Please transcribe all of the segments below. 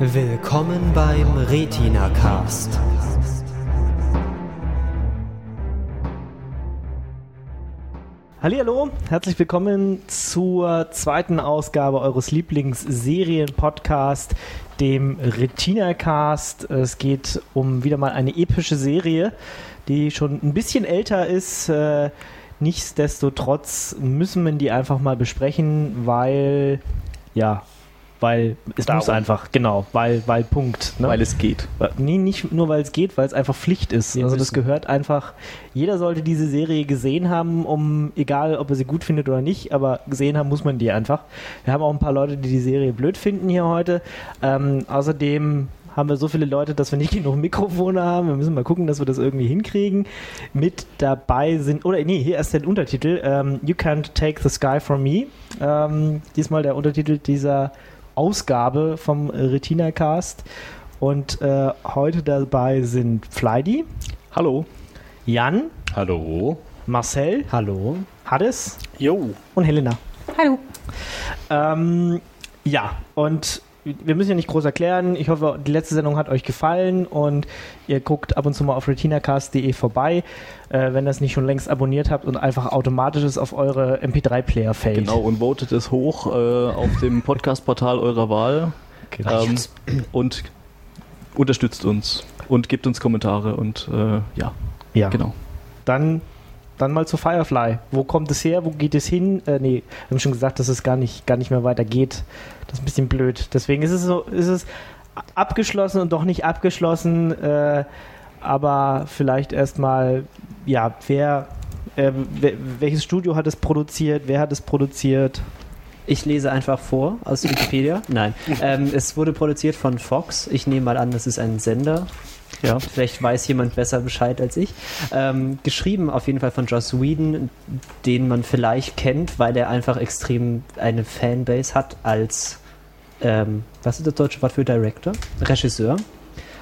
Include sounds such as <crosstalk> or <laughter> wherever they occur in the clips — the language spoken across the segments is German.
Willkommen beim Retina Cast. Hallo, herzlich willkommen zur zweiten Ausgabe eures Lieblingserien-Podcast, dem Retina Cast. Es geht um wieder mal eine epische Serie, die schon ein bisschen älter ist. Äh, nichtsdestotrotz müssen wir die einfach mal besprechen, weil ja, weil es Darum. muss einfach, genau, weil, weil Punkt. Ne? Weil es geht. Nee, nicht nur weil es geht, weil es einfach Pflicht ist. Wir also das gehört einfach, jeder sollte diese Serie gesehen haben, um, egal ob er sie gut findet oder nicht, aber gesehen haben muss man die einfach. Wir haben auch ein paar Leute, die die Serie blöd finden hier heute. Ähm, außerdem haben wir so viele Leute, dass wir nicht <laughs> genug Mikrofone haben. Wir müssen mal gucken, dass wir das irgendwie hinkriegen. Mit dabei sind, oder nee, hier erst der Untertitel, ähm, You Can't Take the Sky From Me. Ähm, diesmal der Untertitel dieser Ausgabe vom Retina Cast. Und äh, heute dabei sind Fleidy, Hallo. Jan, Hallo. Marcel, Hallo. Hades Jo. und Helena. Hallo. Ähm, ja, und wir müssen ja nicht groß erklären. Ich hoffe, die letzte Sendung hat euch gefallen und ihr guckt ab und zu mal auf retinacast.de vorbei, äh, wenn ihr es nicht schon längst abonniert habt und einfach automatisch es auf eure MP3-Player fällt. Genau, und votet es hoch äh, auf dem Podcast-Portal eurer Wahl. Genau. Ähm, und unterstützt uns und gebt uns Kommentare und äh, ja, ja. genau. Dann, dann mal zu Firefly. Wo kommt es her? Wo geht es hin? Äh, nee, wir haben schon gesagt, dass es gar nicht, gar nicht mehr weitergeht. Das ist ein bisschen blöd. Deswegen ist es so, ist es abgeschlossen und doch nicht abgeschlossen. Äh, aber vielleicht erstmal, ja, wer, äh, wer, welches Studio hat es produziert? Wer hat es produziert? Ich lese einfach vor aus Wikipedia. Nein. <laughs> Ähm, es wurde produziert von Fox. Ich nehme mal an, das ist ein Sender. Ja. Vielleicht weiß jemand besser Bescheid als ich. Ähm, geschrieben auf jeden Fall von Joss Whedon, den man vielleicht kennt, weil er einfach extrem eine Fanbase hat als, ähm, was ist das deutsche Wort für Director? Regisseur.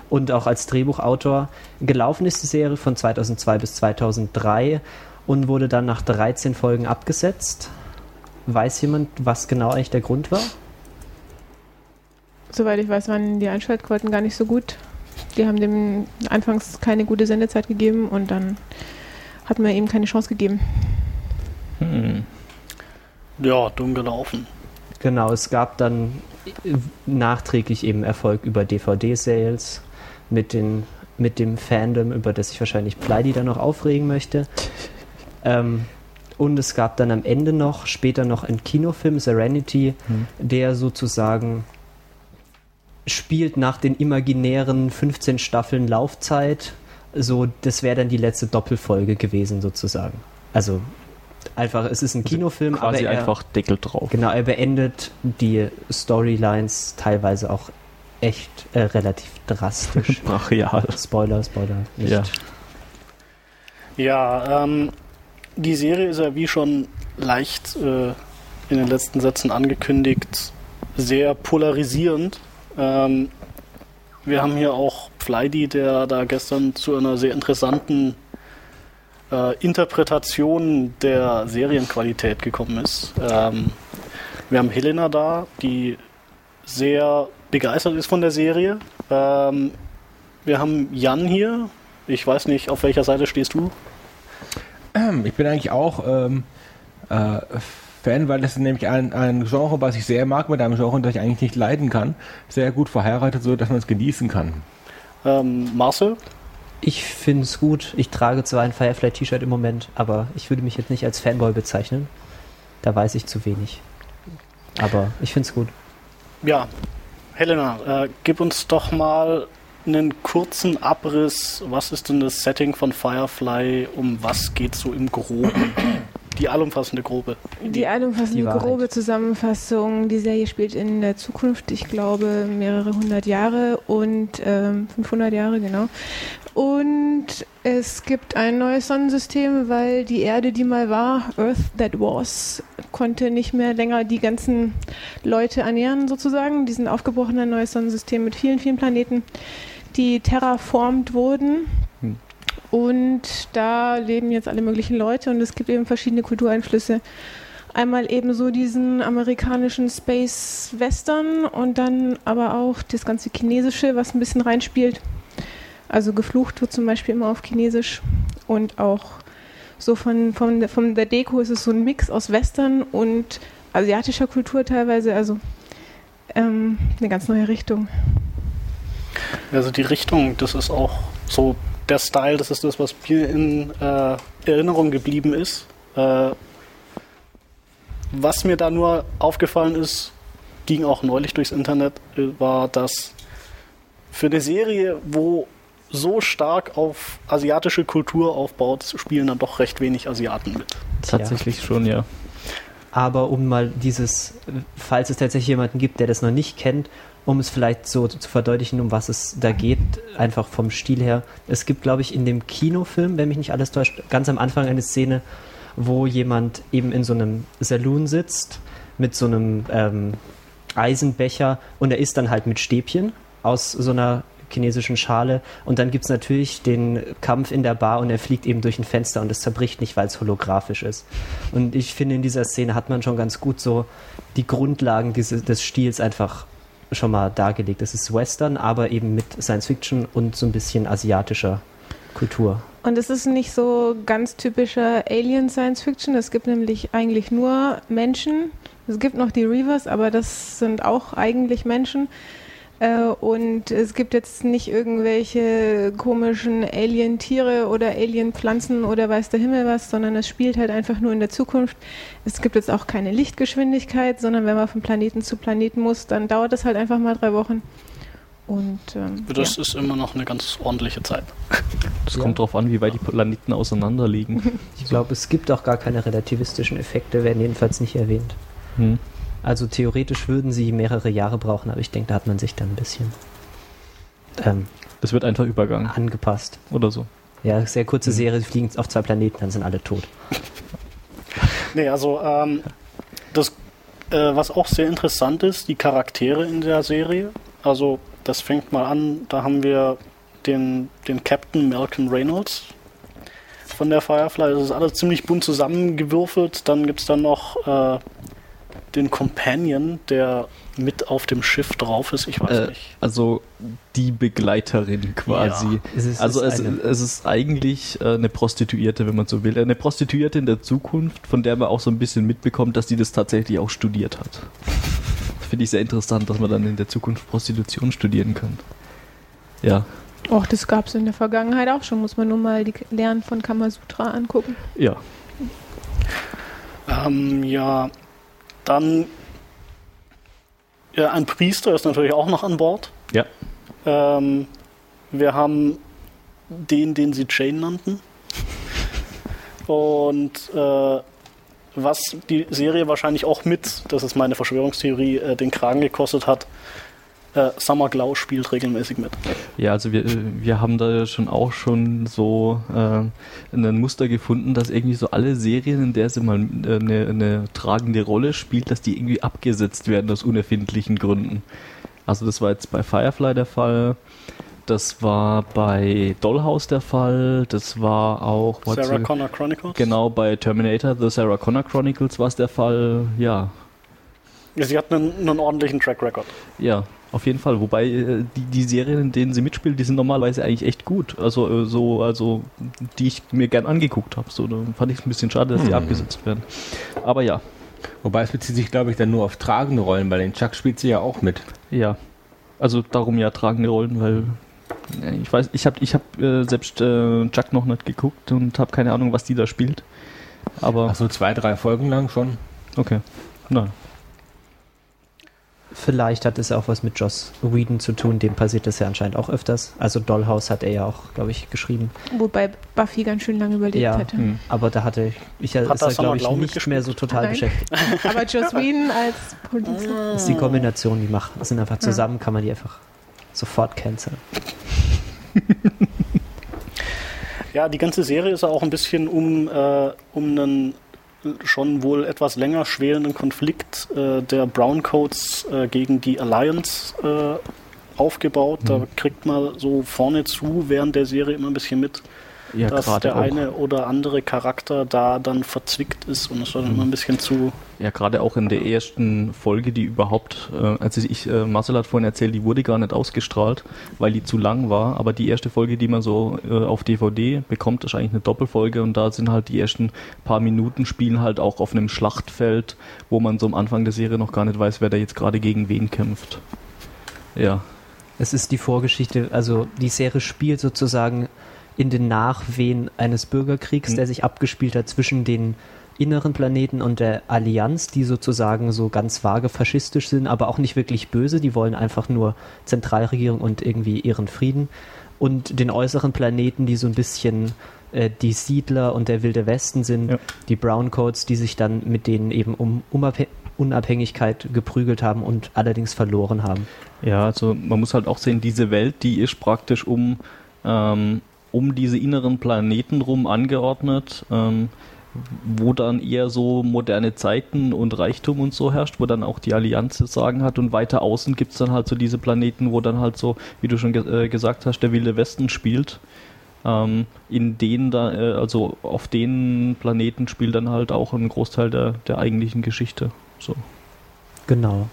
Und auch als Drehbuchautor. Gelaufen ist die Serie von 2002 bis 2003 und wurde dann nach 13 Folgen abgesetzt. Weiß jemand, was genau eigentlich der Grund war? Soweit ich weiß, waren die Einschaltquoten gar nicht so gut. Die haben dem anfangs keine gute Sendezeit gegeben und dann hat man ihm keine Chance gegeben. Hm. Ja, dumm gelaufen. Genau, es gab dann nachträglich eben Erfolg über DVD-Sales mit, den, mit dem Fandom, über das sich wahrscheinlich Pleidi dann noch aufregen möchte. Ähm, und es gab dann am Ende noch, später noch einen Kinofilm, Serenity, Hm. der sozusagen spielt nach den imaginären 15 Staffeln Laufzeit. So, das wäre dann die letzte Doppelfolge gewesen, sozusagen. Also einfach, es ist ein Kinofilm, Quasi aber er, einfach Deckel drauf. Genau, er beendet die Storylines teilweise auch echt äh, relativ drastisch. <laughs> Brachial. Spoiler, Spoiler. Nicht. Ja. Ja, ähm, die Serie ist ja wie schon leicht äh, in den letzten Sätzen angekündigt, sehr polarisierend. Ähm, wir haben hier auch Fleidy, der da gestern zu einer sehr interessanten äh, Interpretation der Serienqualität gekommen ist. Ähm, wir haben Helena da, die sehr begeistert ist von der Serie. Ähm, wir haben Jan hier. Ich weiß nicht, auf welcher Seite stehst du? Ich bin eigentlich auch ähm, äh, Fan, weil das ist nämlich ein, ein Genre, was ich sehr mag, mit einem Genre, das ich eigentlich nicht leiden kann. Sehr gut verheiratet, so dass man es genießen kann. Ähm, Marcel? Ich finde es gut. Ich trage zwar ein Firefly-T-Shirt im Moment, aber ich würde mich jetzt nicht als Fanboy bezeichnen. Da weiß ich zu wenig. Aber ich finde es gut. Ja, Helena, äh, gib uns doch mal einen kurzen Abriss. Was ist denn das Setting von Firefly? Um was geht so im Groben? Die allumfassende Grobe. Die allumfassende Die grobe Zusammenfassung, die Serie spielt in der Zukunft, ich glaube mehrere hundert Jahre und ähm, 500 Jahre, genau. Und es gibt ein neues Sonnensystem, weil die Erde, die mal war, Earth that was, konnte nicht mehr länger die ganzen Leute ernähren sozusagen. Die sind aufgebrochen, ein neues Sonnensystem mit vielen, vielen Planeten, die terraformt wurden. Und da leben jetzt alle möglichen Leute und es gibt eben verschiedene Kultureinflüsse. einmal eben so diesen amerikanischen Space Western und dann aber auch das ganze Chinesische, was ein bisschen reinspielt. Also geflucht wird zum Beispiel immer auf Chinesisch und auch so von, von, von der Deko ist es so ein Mix aus Western und asiatischer Kultur teilweise, also ähm, eine ganz neue Richtung. Also die Richtung, das ist auch so der Style, das ist das, was mir in äh, Erinnerung geblieben ist. Äh, was mir da nur aufgefallen ist, ging auch neulich durchs Internet, äh, war, dass für eine Serie, wo so stark auf asiatische Kultur aufbaut, spielen dann doch recht wenig Asiaten mit. Tatsächlich schon, ja. Aber um mal dieses, falls es tatsächlich jemanden gibt, der das noch nicht kennt, um es vielleicht so zu verdeutlichen, um was es da geht, einfach vom Stil her. Es gibt, glaube ich, in dem Kinofilm, wenn mich nicht alles täuscht, ganz am Anfang eine Szene, wo jemand eben in so einem Saloon sitzt mit so einem ähm, Eisenbecher und er isst dann halt mit Stäbchen aus so einer chinesischen Schale und dann gibt es natürlich den Kampf in der Bar und er fliegt eben durch ein Fenster und es zerbricht nicht, weil es holographisch ist. Und ich finde, in dieser Szene hat man schon ganz gut so die Grundlagen dieses, des Stils einfach schon mal dargelegt. Es ist Western, aber eben mit Science Fiction und so ein bisschen asiatischer Kultur. Und es ist nicht so ganz typischer Alien Science Fiction. Es gibt nämlich eigentlich nur Menschen. Es gibt noch die Reavers, aber das sind auch eigentlich Menschen. Äh, und es gibt jetzt nicht irgendwelche komischen Alien-Tiere oder Alien-Pflanzen oder weiß der Himmel was, sondern es spielt halt einfach nur in der Zukunft. Es gibt jetzt auch keine Lichtgeschwindigkeit, sondern wenn man von Planeten zu Planeten muss, dann dauert das halt einfach mal drei Wochen. Und ähm, Das ja. ist immer noch eine ganz ordentliche Zeit. Das Ja. kommt darauf an, wie weit die Planeten auseinander liegen. Ich glaube, es gibt auch gar keine relativistischen Effekte, werden jedenfalls nicht erwähnt. Hm. Also theoretisch würden sie mehrere Jahre brauchen, aber ich denke, da hat man sich dann ein bisschen ähm, Das wird einfach übergangen angepasst. oder so. Ja, sehr kurze Mhm. Serie, sie fliegen auf zwei Planeten, dann sind alle tot. Nee, also ähm, das, äh, was auch sehr interessant ist, die Charaktere in der Serie. Also das fängt mal an, da haben wir den, den Captain Malcolm Reynolds von der Firefly. Das ist alles ziemlich bunt zusammengewürfelt. Dann gibt es dann noch äh, den Companion, der mit auf dem Schiff drauf ist. Ich weiß Äh, nicht. Also die Begleiterin quasi. Es ist, Also es es, ist eine, es ist eigentlich äh, eine Prostituierte, wenn man so will. Eine Prostituierte in der Zukunft, von der man auch so ein bisschen mitbekommt, dass die das tatsächlich auch studiert hat. Finde ich sehr interessant, dass man dann in der Zukunft Prostitution studieren kann. Ja, Och, das gab es in der Vergangenheit auch schon. Muss man nur mal die Lernen von Kamasutra angucken. ja. Ähm, ja, dann ja, ein Priester ist natürlich auch noch an Bord. Ja. Ähm, wir haben den, den sie Jane nannten. <laughs> Und äh, was die Serie wahrscheinlich auch mit, das ist meine Verschwörungstheorie, äh, den Kragen gekostet hat, äh, Summer Glau spielt regelmäßig mit. Ja, also wir, äh, wir haben da schon auch schon so äh, ein Muster gefunden, dass irgendwie so alle Serien, in der sie mal äh, eine, eine tragende Rolle spielt, dass die irgendwie abgesetzt werden aus unerfindlichen Gründen. Also das war jetzt bei Firefly der Fall, das war bei Dollhouse der Fall, das war auch Sarah Connor Chronicles. genau bei Terminator, The Sarah Connor Chronicles war es der Fall, ja. Sie hat einen, einen ordentlichen Track Record. Ja, auf jeden Fall. Wobei äh, die, die Serien, in denen sie mitspielt, die sind normalerweise eigentlich echt gut. Also äh, so, also die ich mir gern angeguckt habe. So, da fand ich es ein bisschen schade, dass die Hm. abgesetzt werden. Aber ja, Wobei es bezieht sich, glaube ich, dann nur auf tragende Rollen, weil den Chuck spielt sie ja auch mit. ja. Also darum ja tragende Rollen, weil ja, ich weiß, ich habe ich hab, äh, selbst äh, Chuck noch nicht geguckt und habe keine Ahnung, was die da spielt. Aber Ach so, zwei, drei Folgen lang schon. okay. Na, vielleicht hat es auch was mit Joss Whedon zu tun, dem passiert das ja anscheinend auch öfters. Also Dollhouse hat er ja auch, glaube ich, geschrieben. Wobei Buffy ganz schön lange überlebt Ja. hätte. hm. Aber da hatte ich, Hat ist das glaube ich, nicht mehr so total Nein. beschäftigt. <laughs> Aber Joss Whedon als Producer. Das ist die Kombination, die macht, sind einfach zusammen, kann man die einfach sofort canceln. Ja, die ganze Serie ist ja auch ein bisschen um, äh, um einen schon wohl etwas länger schwelenden Konflikt äh, der Browncoats äh, gegen die Alliance äh, aufgebaut. Da kriegt man so vorne zu während der Serie immer ein bisschen mit, Ja, dass gerade der auch. eine oder andere Charakter da dann verzwickt ist und es war dann immer ein bisschen zu. Ja, gerade auch in der ersten Folge, die überhaupt, äh, also ich, äh, Marcel hat vorhin erzählt, die wurde gar nicht ausgestrahlt, weil die zu lang war. Aber die erste Folge, die man so äh, auf DVD bekommt, ist eigentlich eine Doppelfolge und da sind halt die ersten paar Minuten spielen halt auch auf einem Schlachtfeld, wo man so am Anfang der Serie noch gar nicht weiß, wer da jetzt gerade gegen wen kämpft. Ja, Es ist die Vorgeschichte, also die Serie spielt sozusagen in den Nachwehen eines Bürgerkriegs, Mhm. der sich abgespielt hat zwischen den inneren Planeten und der Allianz, die sozusagen so ganz vage faschistisch sind, aber auch nicht wirklich böse, die wollen einfach nur Zentralregierung und irgendwie ihren Frieden. Und den äußeren Planeten, die so ein bisschen äh, die Siedler und der Wilde Westen sind, Ja. die Browncoats, die sich dann mit denen eben um Unabhä- Unabhängigkeit geprügelt haben und allerdings verloren haben. Ja, also man muss halt auch sehen, diese Welt, die ist praktisch um, ähm, um diese inneren Planeten rum angeordnet, ähm, wo dann eher so moderne Zeiten und Reichtum und so herrscht, wo dann auch die Allianz Sagen hat und weiter außen gibt es dann halt so diese Planeten, wo dann halt so, wie du schon ge äh, gesagt hast, der Wilde Westen spielt. Ähm, in denen da, äh, also auf den Planeten spielt dann halt auch ein Großteil der, der eigentlichen Geschichte. So. Genau.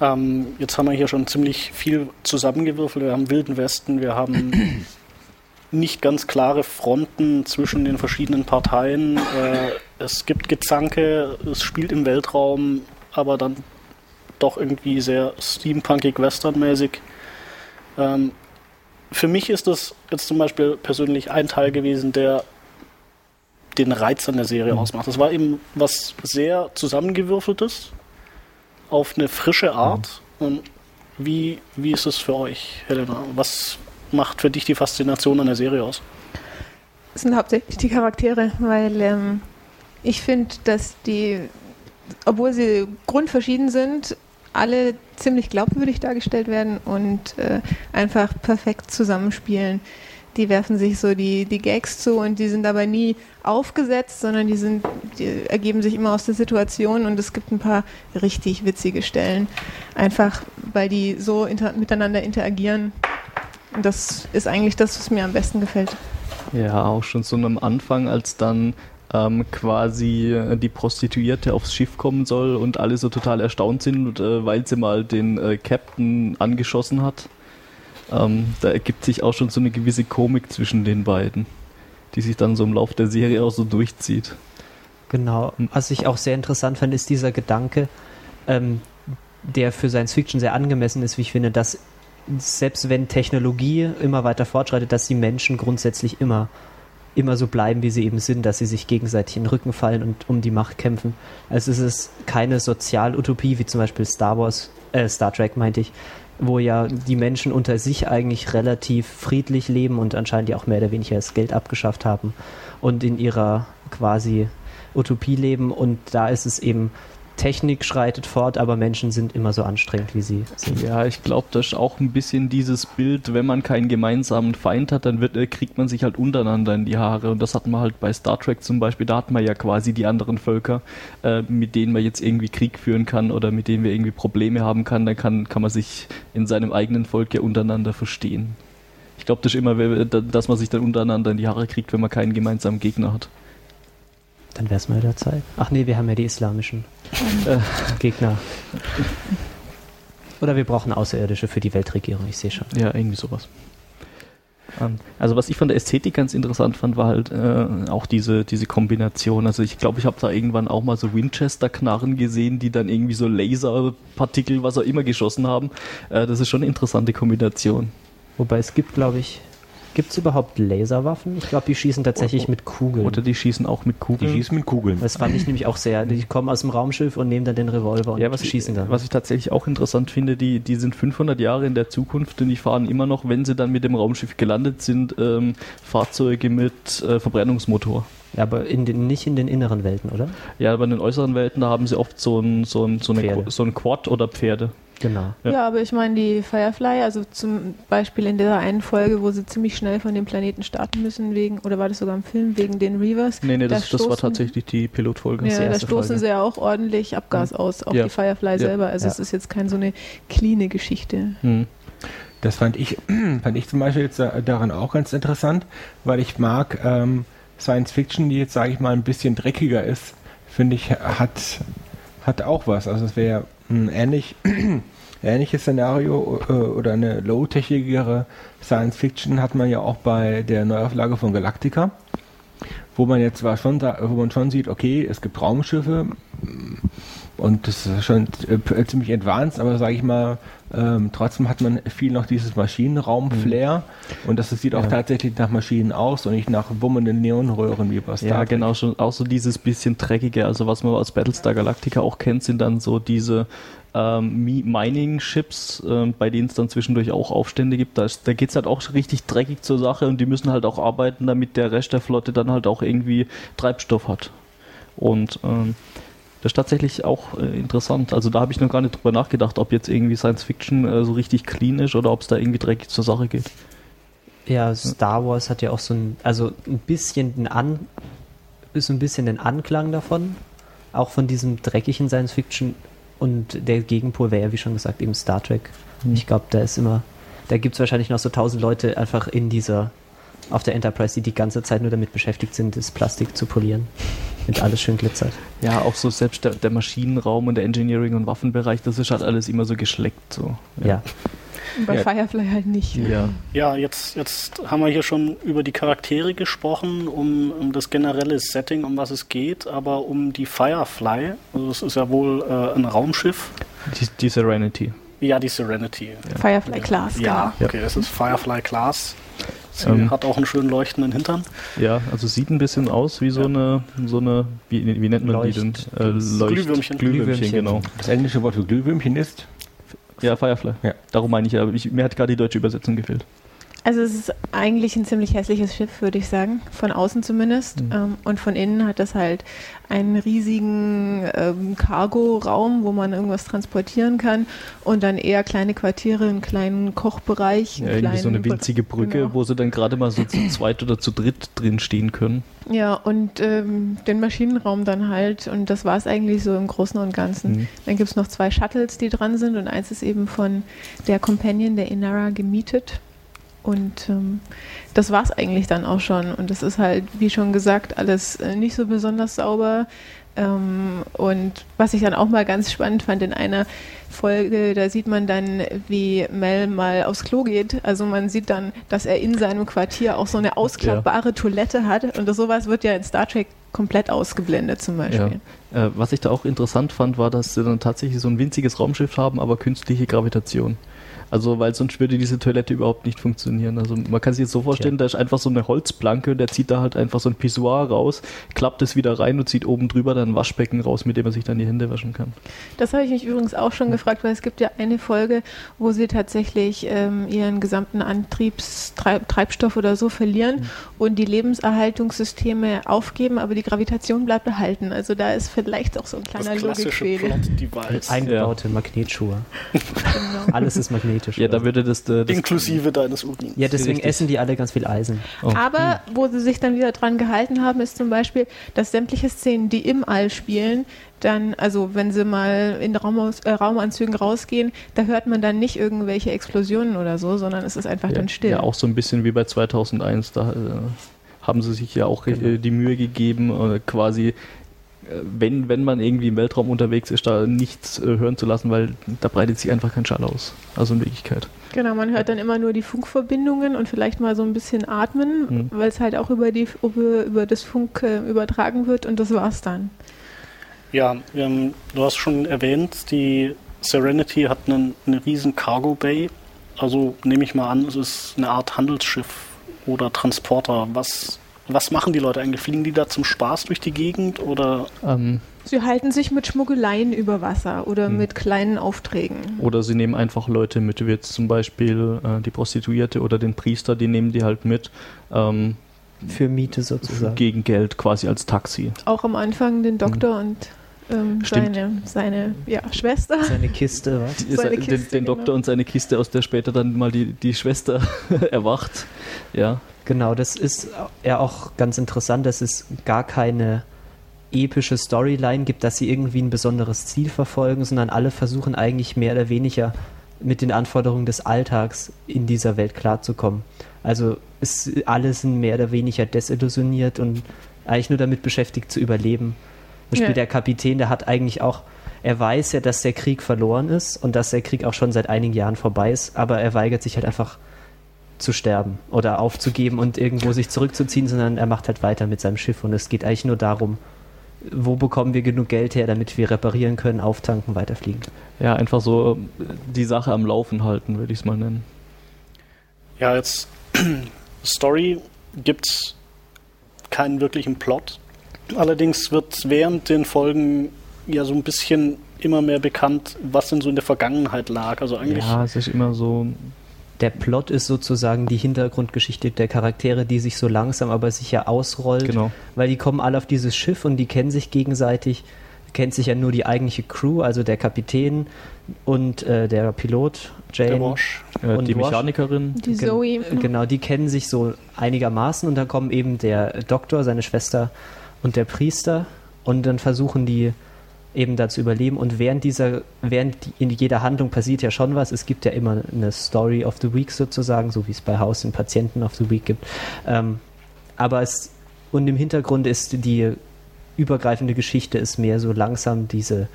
Ähm, jetzt haben wir hier schon ziemlich viel zusammengewürfelt. Wir haben Wilden Westen, wir haben <coughs> nicht ganz klare Fronten zwischen den verschiedenen Parteien. Äh, es gibt Gezanke, es spielt im Weltraum, aber dann doch irgendwie sehr steampunkig westernmäßig. Ähm, für mich ist das jetzt zum Beispiel persönlich ein Teil gewesen, der den Reiz an der Serie ausmacht. Das war eben was sehr zusammengewürfeltes auf eine frische Art. Und wie, wie ist es für euch, Helena? Was macht für dich die Faszination an der Serie aus? Das sind hauptsächlich die Charaktere, weil ähm, ich finde, dass die, obwohl sie grundverschieden sind, alle ziemlich glaubwürdig dargestellt werden und äh, einfach perfekt zusammenspielen. Die werfen sich so die, die Gags zu und die sind dabei nie aufgesetzt, sondern die, sind, die ergeben sich immer aus der Situation und es gibt ein paar richtig witzige Stellen. Einfach weil die so inter miteinander interagieren. Und das ist eigentlich das, was mir am besten gefällt. Ja, auch schon so am Anfang, als dann ähm, quasi äh, die Prostituierte aufs Schiff kommen soll und alle so total erstaunt sind, äh, weil sie mal den äh, Captain angeschossen hat. Ähm, da ergibt sich auch schon so eine gewisse Komik zwischen den beiden, die sich dann so im Laufe der Serie auch so durchzieht. Genau. Was ich auch sehr interessant fand, ist dieser Gedanke, ähm, der für Science Fiction sehr angemessen ist, wie ich finde, dass selbst wenn Technologie immer weiter fortschreitet, dass die Menschen grundsätzlich immer immer so bleiben, wie sie eben sind, dass sie sich gegenseitig in den Rücken fallen und um die Macht kämpfen. Also es ist keine Sozialutopie, wie zum Beispiel Star Wars, äh, Star Trek meinte ich, wo ja die Menschen unter sich eigentlich relativ friedlich leben und anscheinend ja auch mehr oder weniger das Geld abgeschafft haben und in ihrer quasi Utopie leben und da ist es eben Technik schreitet fort, aber Menschen sind immer so anstrengend, wie sie sind. Ja, ich glaube, das ist auch ein bisschen dieses Bild, wenn man keinen gemeinsamen Feind hat, dann wird, äh, kriegt man sich halt untereinander in die Haare. Und das hat man halt bei Star Trek zum Beispiel, da hat man ja quasi die anderen Völker, äh, mit denen man jetzt irgendwie Krieg führen kann oder mit denen wir irgendwie Probleme haben kann, dann kann, kann man sich in seinem eigenen Volk ja untereinander verstehen. Ich glaube, das ist immer, wer- dass man sich dann untereinander in die Haare kriegt, wenn man keinen gemeinsamen Gegner hat. Dann wäre es mal wieder Zeit. Ach nee, wir haben ja die islamischen äh, Gegner. Oder wir brauchen Außerirdische für die Weltregierung, ich sehe schon. Ja, irgendwie sowas. Ähm, Also was ich von der Ästhetik ganz interessant fand, war halt äh, auch diese, diese Kombination. Also ich glaube, ich habe da irgendwann auch mal so Winchester-Knarren gesehen, die dann irgendwie so Laserpartikel, was auch immer, geschossen haben. Äh, das ist schon eine interessante Kombination. Wobei es gibt, glaube ich, gibt es überhaupt Laserwaffen? Ich glaube, die schießen tatsächlich mit Kugeln. Oder die schießen auch mit Die Kugeln. schießen mit Kugeln. Das fand ich nämlich auch sehr. Die kommen aus dem Raumschiff und nehmen dann den Revolver und Ja, was ich, schießen dann. was ich tatsächlich auch interessant finde, die, die sind 500 Jahre in der Zukunft und die fahren immer noch, wenn sie dann mit dem Raumschiff gelandet sind, ähm, Fahrzeuge mit äh, Verbrennungsmotor. ja, aber in den, nicht in den inneren Welten, oder? Ja, aber in den äußeren Welten, da haben sie oft so ein, so ein, so eine, so ein Quad oder Pferde. Genau. Ja. Ja. aber ich meine, die Firefly, also zum Beispiel in dieser einen Folge, wo sie ziemlich schnell von dem Planeten starten müssen, wegen, oder war das sogar im Film, wegen den Reavers. Nee, nee, Da das, das war stoßen- tatsächlich die Pilotfolge. die Ja, da stoßen Folge. sie ja auch ordentlich Abgas aus, auch Ja. die Firefly Ja. selber. Also Ja. es ist jetzt keine so eine cleane Geschichte. Hm. Das fand ich, <clears throat> fand ich zum Beispiel jetzt da- daran auch ganz interessant, weil ich mag ähm, Science Fiction, die jetzt, sage ich mal, ein bisschen dreckiger ist, finde ich, hat, hat auch was. Also es wäre ein ähnlich, <clears throat> ähnliches Szenario äh, oder eine low-techigere Science Fiction hat man ja auch bei der Neuauflage von Galactica, wo man jetzt zwar schon, wo man schon sieht, okay, es gibt Raumschiffe, und das ist schon äh, ziemlich advanced, aber sage ich mal, ähm, trotzdem hat man viel noch dieses Maschinenraum-Flair und das sieht auch Ja. tatsächlich nach Maschinen aus und nicht nach wummenden Neonröhren wie bei Star Ja, Trek. genau, schon auch so dieses bisschen dreckige. Also was man aus Battlestar Galactica auch kennt, sind dann so diese ähm, Mi- Mining-Ships, ähm, bei denen es dann zwischendurch auch Aufstände gibt. Da, ist- da geht es halt auch richtig dreckig zur Sache und die müssen halt auch arbeiten, damit der Rest der Flotte dann halt auch irgendwie Treibstoff hat. Und ähm, das ist tatsächlich auch äh, interessant. Also da habe ich noch gar nicht drüber nachgedacht, ob jetzt irgendwie Science Fiction äh, so richtig clean ist oder ob es da irgendwie dreckig zur Sache geht. Ja, Star Wars hat ja auch so ein, also ein bisschen den An, ist ein bisschen den Anklang davon, auch von diesem dreckigen Science Fiction und der Gegenpol wäre ja, wie schon gesagt, eben Star Trek. Ich glaube, da ist immer, da gibt es wahrscheinlich noch so tausend Leute einfach in dieser, auf der Enterprise, die die ganze Zeit nur damit beschäftigt sind, das Plastik zu polieren. Mit alles schön glitzert. Ja, auch so selbst der, der Maschinenraum und der Engineering- und Waffenbereich, das ist halt alles immer so geschleckt. So. Ja. Und bei Ja. Firefly halt nicht. Ja. Ja, jetzt, jetzt haben wir hier schon über die Charaktere gesprochen, um, um das generelle Setting, um was es geht, aber um die Firefly, also das ist ja wohl äh, ein Raumschiff. Die, die Serenity. Ja, die Serenity. Firefly Class, Ja, Ja. okay, es ist Firefly Class. Sie Ähm. hat auch einen schönen leuchtenden Hintern. Ja, also sieht ein bisschen aus wie so Ja. eine, so eine, wie, wie nennt man Leucht- die denn? Äh, Leucht Glühwürmchen. Glühwürmchen, Glühwürmchen. genau. Das englische Wort für Glühwürmchen ist Ja, Firefly. Ja. Darum meine ich ja, ich, mir hat gerade die deutsche Übersetzung gefehlt. Also es ist eigentlich ein ziemlich hässliches Schiff, würde ich sagen. Von außen zumindest. Mhm. Ähm, und von innen hat es halt einen riesigen ähm, Cargo-Raum, wo man irgendwas transportieren kann. Und dann eher kleine Quartiere, einen kleinen Kochbereich. Ja, einen irgendwie so eine winzige Brücke, Genau. wo sie dann gerade mal so zu <laughs> zweit oder zu dritt drin stehen können. Ja, und ähm, den Maschinenraum dann halt. Und das war es eigentlich so im Großen und Ganzen. Mhm. Dann gibt es noch zwei Shuttles, die dran sind. Und eins ist eben von der Companion, der Inara, gemietet. Und ähm, das war es eigentlich dann auch schon. Und das ist halt, wie schon gesagt, alles äh, nicht so besonders sauber. Ähm, und was ich dann auch mal ganz spannend fand in einer Folge, da sieht man dann, wie Mel mal aufs Klo geht. Also man sieht dann, dass er in seinem Quartier auch so eine ausklappbare Toilette hat. Und das, sowas wird ja in Star Trek komplett ausgeblendet zum Beispiel. Äh, was ich da auch interessant fand, war, dass sie dann tatsächlich so ein winziges Raumschiff haben, aber künstliche Gravitation. Also, weil sonst würde diese Toilette überhaupt nicht funktionieren. Also, man kann sich jetzt so vorstellen, da ist einfach so eine Holzplanke und der zieht da halt einfach so ein Pissoir raus, klappt es wieder rein und zieht oben drüber dann ein Waschbecken raus, mit dem er sich dann die Hände waschen kann. Das habe ich mich übrigens auch schon gefragt, weil es gibt ja eine Folge, wo sie tatsächlich ähm, ihren gesamten Antriebstreibstoff oder so verlieren und die Lebenserhaltungssysteme aufgeben, aber die Gravitation bleibt erhalten. Also da ist vielleicht auch so ein Das kleiner klassische Logikfehler. Eingebaute Magnetschuhe. Genau. <laughs> Alles ist magnetisch. Ja, da oder? würde das, äh, das Inklusive deines Urins. ja, deswegen Richtig. essen die alle ganz viel Eisen. Oh. Aber wo sie sich dann wieder dran gehalten haben, ist zum Beispiel, dass sämtliche Szenen, die im All spielen, dann, also wenn sie mal in Raumaus, äh, Raumanzügen rausgehen, da hört man dann nicht irgendwelche Explosionen oder so, sondern es ist einfach ja, dann still. ja, auch so ein bisschen wie bei 2001, da äh, haben sie sich ja auch äh, die Mühe gegeben, äh, quasi, äh, wenn, wenn man irgendwie im Weltraum unterwegs ist, da nichts äh, hören zu lassen, weil da breitet sich einfach kein Schall aus. Also in Wirklichkeit. Genau, man hört dann immer nur die Funkverbindungen und vielleicht mal so ein bisschen atmen, Mhm. weil es halt auch über, die, über, über das Funk äh, übertragen wird und das war's dann. Ja, ähm, du hast schon erwähnt, die Serenity hat einen, eine riesen Cargo Bay. Also nehme ich mal an, es ist eine Art Handelsschiff oder Transporter. Was, was machen die Leute eigentlich? Fliegen die da zum Spaß durch die Gegend oder Ähm, Sie halten sich mit Schmuggeleien über Wasser oder Mhm. mit kleinen Aufträgen. oder sie nehmen einfach Leute mit, wie jetzt zum Beispiel äh, die Prostituierte oder den Priester, die nehmen die halt mit ähm, Für Miete sozusagen. gegen Geld quasi als Taxi. Auch am Anfang den Doktor und ähm, seine, seine ja, Schwester. Seine Kiste, <laughs> was? Die- Seine den, Kiste, den genau. Doktor und seine Kiste, aus der später dann mal die, die Schwester <laughs> erwacht. Ja. Genau, das ist ja auch ganz interessant, dass es gar keine epische Storyline gibt, dass sie irgendwie ein besonderes Ziel verfolgen, sondern alle versuchen eigentlich mehr oder weniger mit den Anforderungen des Alltags in dieser Welt klarzukommen. Also ist alle sind mehr oder weniger desillusioniert und eigentlich nur damit beschäftigt zu überleben. Zum Beispiel Ja. der Kapitän, der hat eigentlich auch, er weiß ja, dass der Krieg verloren ist und dass der Krieg auch schon seit einigen Jahren vorbei ist, aber er weigert sich halt einfach zu sterben oder aufzugeben und irgendwo sich zurückzuziehen, sondern er macht halt weiter mit seinem Schiff und es geht eigentlich nur darum, wo bekommen wir genug Geld her, damit wir reparieren können, auftanken, weiterfliegen. Ja, einfach so äh, die Sache am Laufen halten, würde ich es mal nennen. Ja, jetzt <clears throat> Story gibt's keinen wirklichen Plot. Allerdings wird während den Folgen ja so ein bisschen immer mehr bekannt, was denn so in der Vergangenheit lag. Also eigentlich Ja, es ist immer so. Der Plot ist sozusagen die Hintergrundgeschichte der Charaktere, die sich so langsam aber sicher ausrollt, Genau. weil die kommen alle auf dieses Schiff und die kennen sich gegenseitig. Kennt sich ja nur die eigentliche Crew, also der Kapitän und äh, der Pilot, Jane. der Wash. Äh, Und die Wash- Mechanikerin. Die Gen- Zoe. Genau, die kennen sich so einigermaßen und dann kommen eben der Doktor, seine Schwester und der Priester und dann versuchen die eben da zu überleben. Und während dieser, während in jeder Handlung passiert ja schon was, es gibt ja immer eine Story of the Week sozusagen, so wie es bei Haus den Patienten of the Week gibt, ähm, aber es, und im Hintergrund ist die übergreifende Geschichte ist mehr so langsam diese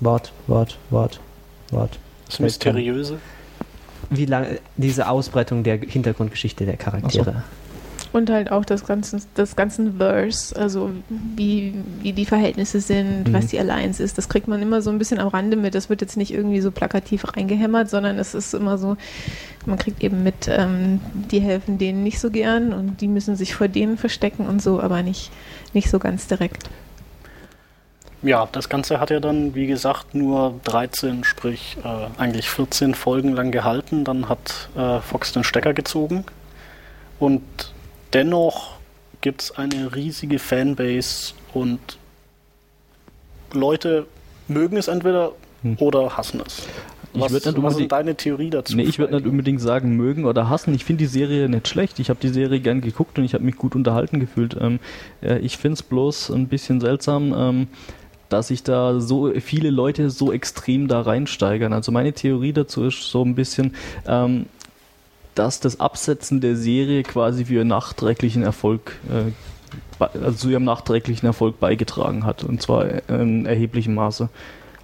Wort, Wort, Wort, Wort. Das Mysteriöse. wie lange diese Ausbreitung der Hintergrundgeschichte der Charaktere. Und halt auch das ganze, das ganzen Verse, also wie, wie die Verhältnisse sind, Mhm. was die Alliance ist, das kriegt man immer so ein bisschen am Rande mit. Das wird jetzt nicht irgendwie so plakativ reingehämmert, sondern es ist immer so, man kriegt eben mit, ähm, die helfen denen nicht so gern und die müssen sich vor denen verstecken und so, aber nicht, nicht so ganz direkt. Ja, das Ganze hat ja dann, wie gesagt, nur 13, sprich äh, eigentlich 14 Folgen lang gehalten. Dann hat äh, Fox den Stecker gezogen. Und dennoch gibt es eine riesige Fanbase und Leute mögen es entweder Hm. oder hassen es. Ich Was, würd nicht was ist deine Theorie dazu? Nee, ich würde nicht unbedingt sagen, mögen oder hassen. Ich finde die Serie nicht schlecht. Ich habe die Serie gern geguckt und ich habe mich gut unterhalten gefühlt. Ähm, äh, ich finde es bloß ein bisschen seltsam, ähm, dass sich da so viele Leute so extrem da reinsteigern. Also meine Theorie dazu ist so ein bisschen, ähm, dass das Absetzen der Serie quasi für ihren nachträglichen Erfolg, äh, also zu ihrem nachträglichen Erfolg beigetragen hat. Und zwar in erheblichem Maße.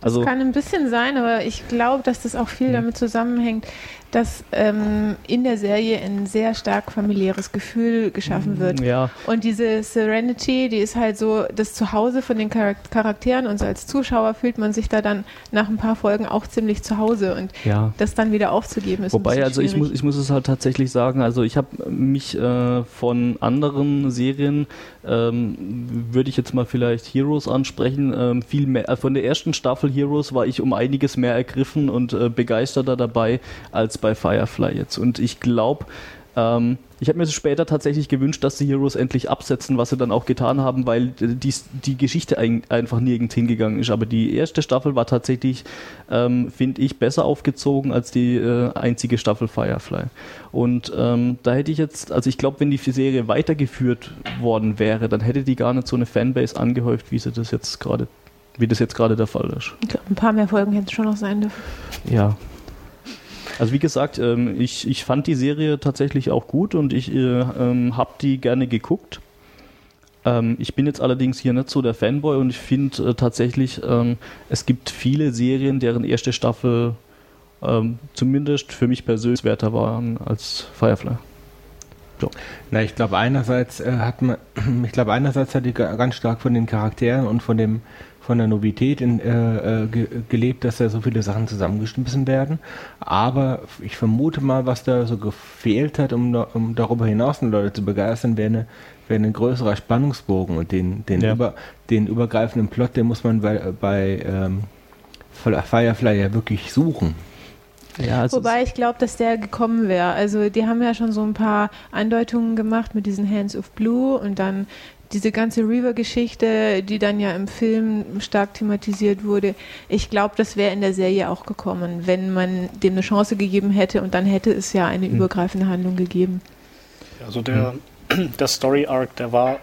Also, Kann ein bisschen sein, aber ich glaube, dass das auch viel Mhm. damit zusammenhängt, dass ähm, in der Serie ein sehr stark familiäres Gefühl geschaffen wird. ja, Und diese Serenity, die ist halt so das Zuhause von den Charak- Charakteren und so als Zuschauer fühlt man sich da dann nach ein paar Folgen auch ziemlich zu Hause und ja. das dann wieder aufzugeben ist Wobei, also ich muss, ich muss es halt tatsächlich sagen, also ich habe mich äh, von anderen Serien, ähm, würde ich jetzt mal vielleicht Heroes ansprechen, ähm, viel mehr, äh, von der ersten Staffel Heroes war ich um einiges mehr ergriffen und äh, begeisterter dabei als bei Firefly jetzt. Und ich glaube, ähm, ich habe mir später tatsächlich gewünscht, dass die Heroes endlich absetzen, was sie dann auch getan haben, weil die, die Geschichte ein, einfach nirgends hingegangen ist. Aber die erste Staffel war tatsächlich, ähm, finde ich, besser aufgezogen als die äh, einzige Staffel Firefly. Und ähm, da hätte ich jetzt, also ich glaube, wenn die Serie weitergeführt worden wäre, dann hätte die gar nicht so eine Fanbase angehäuft, wie sie das jetzt gerade, wie das jetzt gerade der Fall ist. Ich glaub, ein paar mehr Folgen hätten es schon noch sein dürfen. Ja. Also wie gesagt, ähm, ich, ich fand die Serie tatsächlich auch gut und ich äh, ähm, habe die gerne geguckt. Ähm, ich bin jetzt allerdings hier nicht so der Fanboy und ich finde äh, tatsächlich, ähm, es gibt viele Serien, deren erste Staffel ähm, zumindest für mich persönlich werter waren als Firefly. Na, ich glaube einerseits äh, hat man, <clears throat> ich glaube einerseits hat die ga- ganz stark von den Charakteren und von dem von der Novität in, äh, äh, ge gelebt, dass da so viele Sachen zusammengeschmissen werden. Aber ich vermute mal, was da so gefehlt hat, um, um darüber hinaus die Leute zu begeistern, wäre eine, wäre ein größerer Spannungsbogen und den, den, Ja. über, den übergreifenden Plot, den muss man bei, bei ähm, Firefly ja wirklich suchen. Ja, es Wobei ich glaube, dass der gekommen wäre. Also die haben ja schon so ein paar Andeutungen gemacht mit diesen Hands of Blue und dann diese ganze Reaver-Geschichte, die dann ja im Film stark thematisiert wurde. Ich glaube, das wäre in der Serie auch gekommen, wenn man dem eine Chance gegeben hätte und dann hätte es ja eine Hm. übergreifende Handlung gegeben. Also der, <clears throat> der Story Arc, der war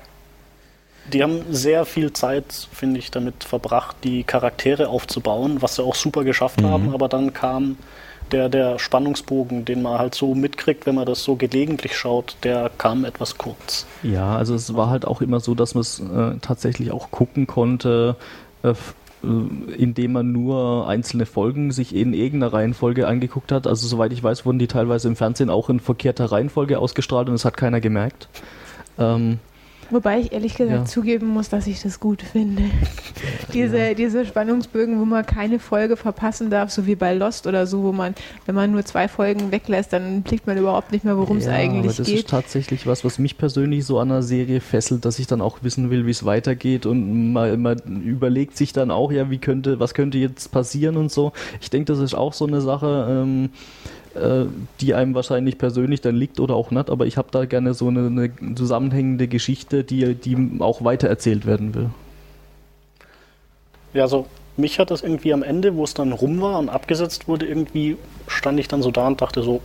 die haben sehr viel Zeit, finde ich, damit verbracht, die Charaktere aufzubauen, was sie auch super geschafft Mhm. haben, aber dann kam der, der Spannungsbogen, den man halt so mitkriegt, wenn man das so gelegentlich schaut, der kam etwas kurz. Ja, also es war halt auch immer so, dass man es äh, tatsächlich auch gucken konnte, äh, äh, indem man nur einzelne Folgen sich in irgendeiner Reihenfolge angeguckt hat. Also soweit ich weiß, wurden die teilweise im Fernsehen auch in verkehrter Reihenfolge ausgestrahlt und es hat keiner gemerkt. Ähm, Wobei ich ehrlich gesagt Ja. zugeben muss, dass ich das gut finde. <laughs> diese, diese Spannungsbögen, wo man keine Folge verpassen darf, so wie bei Lost oder so, wo man, wenn man nur zwei Folgen weglässt, dann blickt man überhaupt nicht mehr, worum es ja, eigentlich aber das geht. ist tatsächlich was, was mich persönlich so an einer Serie fesselt, dass ich dann auch wissen will, wie es weitergeht und man, man überlegt sich dann auch, ja, wie könnte, was könnte jetzt passieren und so. Ich denke, das ist auch so eine Sache, ähm, äh, die einem wahrscheinlich persönlich dann liegt oder auch nicht, aber ich habe da gerne so eine, eine zusammenhängende Geschichte, die, die auch weitererzählt werden will. Ja, also mich hat das irgendwie am Ende, wo es dann rum war und abgesetzt wurde, irgendwie stand ich dann so da und dachte so,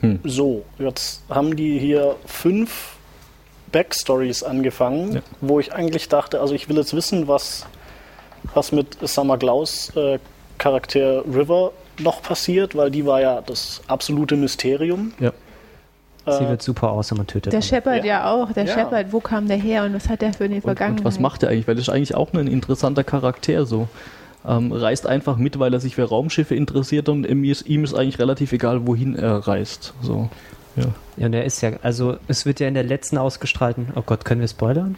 Hm. so, jetzt haben die hier fünf Backstories angefangen, Ja. wo ich eigentlich dachte, also ich will jetzt wissen, was, was mit Summer Glaus äh, Charakter River noch passiert, weil die war ja das absolute Mysterium. Ja. Sie Äh, wird super awesome und tötet. Der. Shepard Ja. ja auch. Der Ja. Shepard, wo kam der her und was hat der für eine Und, Vergangenheit? und was macht er eigentlich? Weil das ist eigentlich auch ein interessanter Charakter so. Ähm, reist einfach mit, weil er sich für Raumschiffe interessiert und ihm ist, ihm ist eigentlich relativ egal, wohin er reist. So. Ja. Ja, und er ist ja, also es wird ja in der letzten ausgestrahlten, oh Gott, können wir spoilern?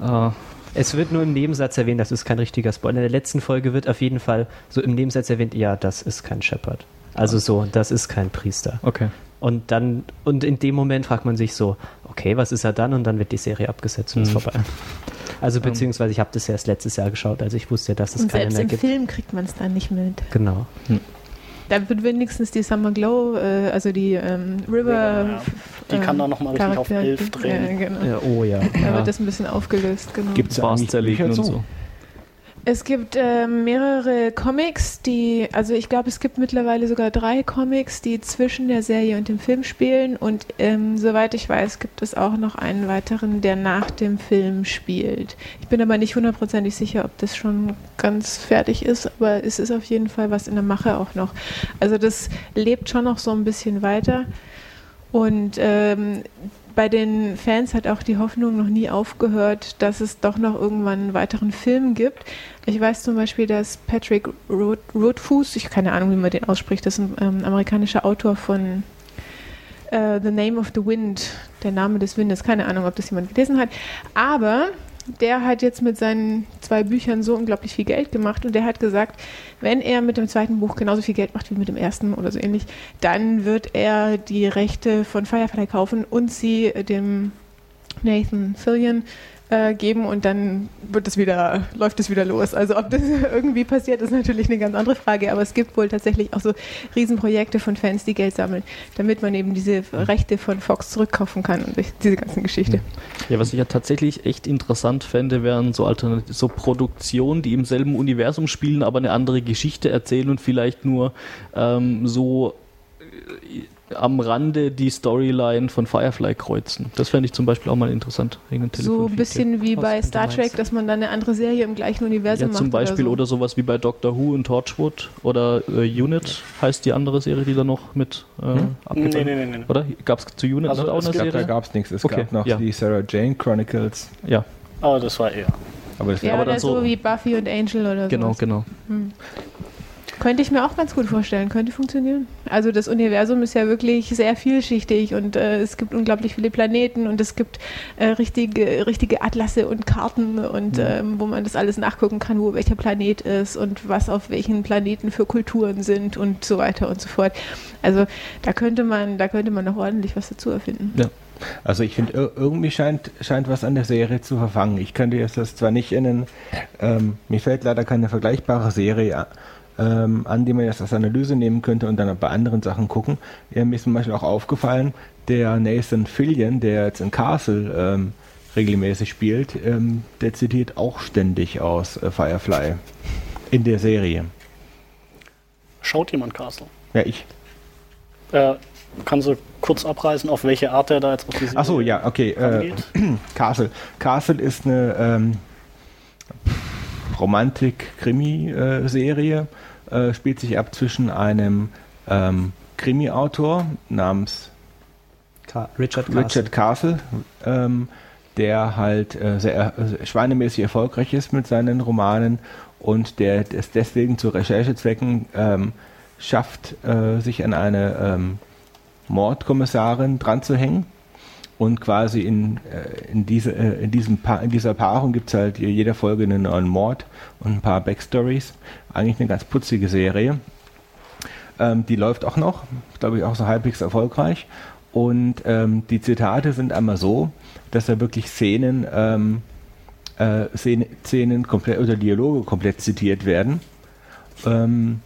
Äh, Es wird nur im Nebensatz erwähnt, das ist kein richtiger Spoiler. In der letzten Folge wird auf jeden Fall so im Nebensatz erwähnt, ja, das ist kein Shepherd. Also so, das ist kein Priester. okay. Und dann, und in dem Moment fragt man sich so, okay, was ist er dann? Und dann wird die Serie abgesetzt und ist Mhm. vorbei. Also beziehungsweise ich habe das erst letztes Jahr geschaut, also ich wusste ja, dass es und keine selbst mehr im gibt. Film kriegt man es dann nicht mit. Genau. Da wird wenigstens die Summer Glow, äh, also die ähm, River. Ja, die kann dann noch mal richtig auf Charakter- elf drehen. Ja, genau. Ja, oh ja. Da Ja. wird das ein bisschen aufgelöst, genau. Gibt es zerlegen und so. Es gibt ähm, mehrere Comics, die, also ich glaube, es gibt mittlerweile sogar drei Comics, die zwischen der Serie und dem Film spielen. Und ähm, soweit ich weiß, gibt es auch noch einen weiteren, der nach dem Film spielt. Ich bin aber nicht hundertprozentig sicher, ob das schon ganz fertig ist, aber es ist auf jeden Fall was in der Mache auch noch. Also das lebt schon noch so ein bisschen weiter. Und ähm, bei den Fans hat auch die Hoffnung noch nie aufgehört, dass es doch noch irgendwann einen weiteren Film gibt. Ich weiß zum Beispiel, dass Patrick Roth Rothfuss, ich keine Ahnung, wie man den ausspricht, das ist ein ähm, amerikanischer Autor von äh, The Name of the Wind, der Name des Windes, keine Ahnung, ob das jemand gelesen hat, aber der hat jetzt mit seinen zwei Büchern so unglaublich viel Geld gemacht und der hat gesagt, wenn er mit dem zweiten Buch genauso viel Geld macht wie mit dem ersten oder so ähnlich, dann wird er die Rechte von Firefly kaufen und sie dem Nathan Fillion äh, geben und dann wird es wieder, läuft es wieder los. Also ob das <laughs> irgendwie passiert, ist natürlich eine ganz andere Frage, aber es gibt wohl tatsächlich auch so Riesenprojekte von Fans, die Geld sammeln, damit man eben diese Rechte von Fox zurückkaufen kann und diese ganzen Geschichte. Ja, was ich ja tatsächlich echt interessant fände, wären so Alternat so Produktionen, die im selben Universum spielen, aber eine andere Geschichte erzählen und vielleicht nur ähm, so äh, am Rande die Storyline von Firefly kreuzen. Das fände ich zum Beispiel auch mal interessant. So ein bisschen wie bei Star Trek, dass man dann eine andere Serie im gleichen Universum Ja, macht. zum Beispiel oder, oder, so. sowas wie bei Doctor Who und Torchwood oder äh, Unit heißt die andere Serie, die da noch mit äh, Hm? Nee, nee, nee, nee. Oder? Gab es zu Unit Also auch eine Ich glaube, da Serie? gab es nichts. Es Okay, gab noch ja. die Sarah Jane Chronicles. Ja, Aber das war eher. Aber das Ja, aber oder dann so so- wie Buffy und Angel oder so. genau, genau. Hm. Könnte ich mir auch ganz gut vorstellen, könnte funktionieren. Also das Universum ist ja wirklich sehr vielschichtig und äh, es gibt unglaublich viele Planeten und es gibt äh, richtige, richtige Atlasse und Karten und ähm, wo man das alles nachgucken kann, wo welcher Planet ist und was auf welchen Planeten für Kulturen sind und so weiter und so fort. Also da könnte man, da könnte man noch ordentlich was dazu erfinden. Ja. Also ich finde, ir- irgendwie scheint, scheint was an der Serie zu verfangen. Ich könnte jetzt das zwar nicht in einen, ähm, mir fällt leider keine vergleichbare Serie ähm, an, die man jetzt als Analyse nehmen könnte und dann bei anderen Sachen gucken. Ja, mir ist zum Beispiel auch aufgefallen, der Nathan Fillion, der jetzt in Castle ähm, regelmäßig spielt, ähm, der zitiert auch ständig aus äh, Firefly in der Serie. Schaut jemand Castle? Ja, ich. Äh, kannst du kurz abreißen, auf welche Art er da jetzt auf die Serie Achso, ja, okay. Äh? <clears throat> Castle. Castle ist eine ähm, Romantik-Krimi-Serie. Äh, spielt sich ab zwischen einem ähm, Krimi-Autor namens Ka Richard Castle. Richard Castle, ähm, der halt äh, sehr äh, schweinemäßig erfolgreich ist mit seinen Romanen und der es deswegen zu Recherchezwecken ähm, schafft, äh, sich an eine ähm, Mordkommissarin dran zu hängen. Und quasi in, äh, in, diese, äh, in, diesem pa in dieser Paarung gibt es halt jeder Folge einen neuen Mord und ein paar Backstories. Eigentlich eine ganz putzige Serie. Ähm, die läuft auch noch, glaube ich, auch so halbwegs erfolgreich. Und ähm, die Zitate sind einmal so, dass da wirklich Szenen, ähm, äh, Szenen, Szenen komplett oder Dialoge komplett zitiert werden. Ähm,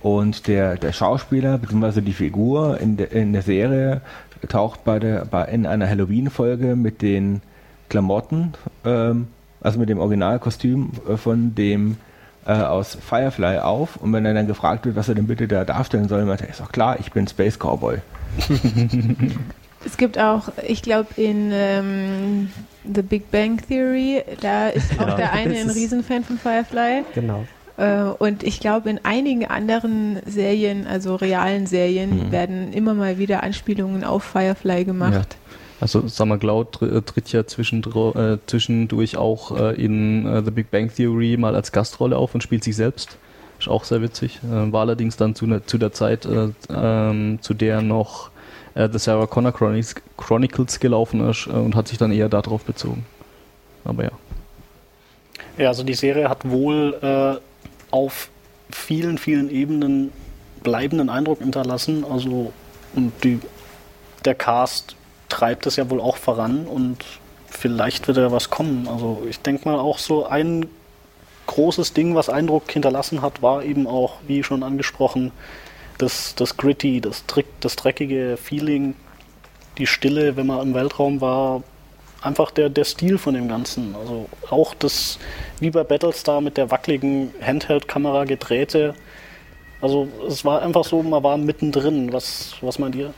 und der, der Schauspieler bzw. die Figur in, de, in der Serie taucht bei der, bei, in einer Halloween-Folge mit den Klamotten, ähm, also mit dem Originalkostüm äh, von dem äh, aus Firefly auf. Und wenn er dann gefragt wird, was er denn bitte da darstellen soll, meint er, ist doch klar, ich bin Space Cowboy. <laughs> Es gibt auch, ich glaube, in ähm, The Big Bang Theory, da ist auch Ja. der eine ein Riesenfan von Firefly. Genau. Äh, und ich glaube, in einigen anderen Serien, also realen Serien, Mhm. werden immer mal wieder Anspielungen auf Firefly gemacht. Also Summer äh, tritt ja äh, zwischendurch auch in The Big Bang Theory mal als Gastrolle auf und spielt sich selbst. Ist auch sehr witzig. Äh, war allerdings dann zu, ne, zu der Zeit, äh, ähm, zu der noch äh, The Sarah Connor Chronicles, Chronicles gelaufen ist äh, und hat sich dann eher darauf bezogen. Aber ja. Ja, also die Serie hat wohl äh, auf vielen, vielen Ebenen bleibenden Eindruck hinterlassen. Also und die, der Cast treibt es ja wohl auch voran und vielleicht wird ja was kommen. Also ich denke mal auch so ein großes Ding, was Eindruck hinterlassen hat, war eben auch, wie schon angesprochen, das, das gritty, das, Trick, das dreckige Feeling, die Stille, wenn man im Weltraum war, einfach der, der Stil von dem Ganzen. Also auch das, wie bei Battlestar mit der wackeligen Handheld-Kamera gedrehte. Also es war einfach so, man war mittendrin. Was, was meint ihr?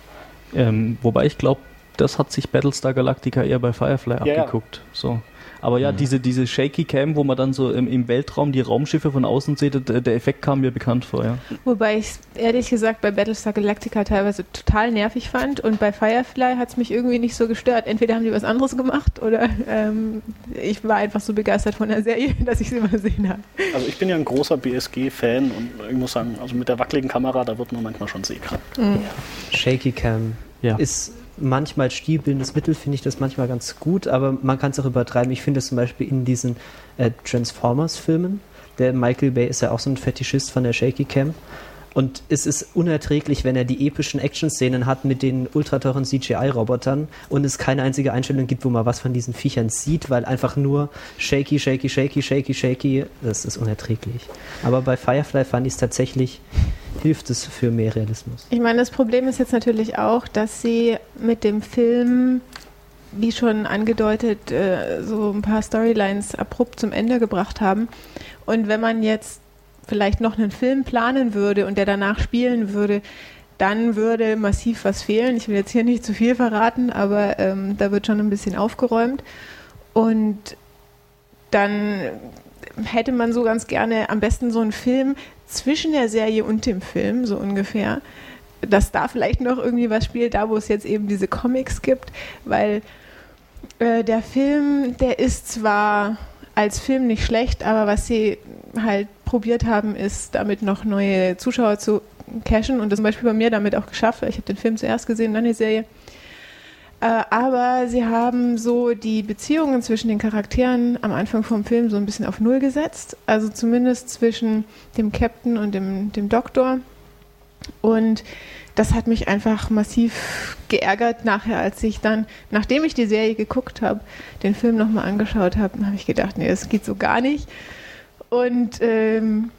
Ähm, wobei ich glaube, das hat sich Battlestar Galactica eher bei Firefly Ja, ja. abgeguckt. So. Aber ja, diese, diese Shaky Cam, wo man dann so im, im Weltraum die Raumschiffe von außen sieht, der, der Effekt kam mir bekannt vor, ja. Wobei ich es ehrlich gesagt bei Battlestar Galactica teilweise total nervig fand und bei Firefly hat es mich irgendwie nicht so gestört. Entweder haben die was anderes gemacht oder ähm, ich war einfach so begeistert von der Serie, <laughs> dass ich sie übersehen habe. Also ich bin ja ein großer BSG-Fan und ich muss sagen, also mit der wackeligen Kamera, da wird man manchmal schon seekrank. Shaky Cam Ja. ist manchmal stilbildendes Mittel, finde ich das manchmal ganz gut, aber man kann es auch übertreiben. Ich finde es zum Beispiel in diesen äh, Transformers-Filmen. Der Michael Bay ist ja auch so ein Fetischist von der Shaky Cam. Und es ist unerträglich, wenn er die epischen Action-Szenen hat mit den ultrateuren CGI-Robotern und es keine einzige Einstellung gibt, wo man was von diesen Viechern sieht, weil einfach nur shaky, shaky, shaky, shaky, shaky, das ist unerträglich. Aber bei Firefly fand ich es tatsächlich, hilft es für mehr Realismus. Ich meine, das Problem ist jetzt natürlich auch, dass sie mit dem Film, wie schon angedeutet, äh, so ein paar Storylines abrupt zum Ende gebracht haben. Und wenn man jetzt vielleicht noch einen Film planen würde und der danach spielen würde, dann würde massiv was fehlen. Ich will jetzt hier nicht zu viel verraten, aber ähm, da wird schon ein bisschen aufgeräumt. Und dann hätte man so ganz gerne am besten so einen Film zwischen der Serie und dem Film, so ungefähr, dass da vielleicht noch irgendwie was spielt, da wo es jetzt eben diese Comics gibt, weil äh, der Film, der ist zwar als Film nicht schlecht, aber was sie halt probiert haben, ist damit noch neue Zuschauer zu cashen und das zum Beispiel bei mir damit auch geschafft, ich habe den Film zuerst gesehen, dann die Serie. Äh, aber sie haben so die Beziehungen zwischen den Charakteren am Anfang vom Film so ein bisschen auf Null gesetzt. Also zumindest zwischen dem Captain und dem, dem Doktor. Und das hat mich einfach massiv geärgert nachher, als ich dann, nachdem ich die Serie geguckt habe, den Film nochmal angeschaut habe, habe ich gedacht, nee, das geht so gar nicht. Und ähm,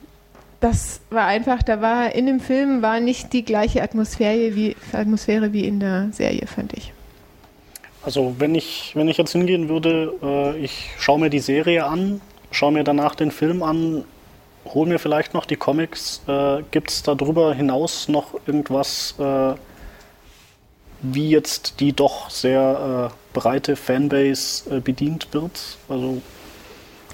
das war einfach, da war in dem Film war nicht die gleiche Atmosphäre wie, Atmosphäre wie in der Serie, fand ich. Also wenn ich, wenn ich jetzt hingehen würde, äh, ich schaue mir die Serie an, schaue mir danach den Film an, hol mir vielleicht noch die Comics. Äh, Gibt es darüber hinaus noch irgendwas, äh, wie jetzt die doch sehr äh, breite Fanbase äh, bedient wird? Also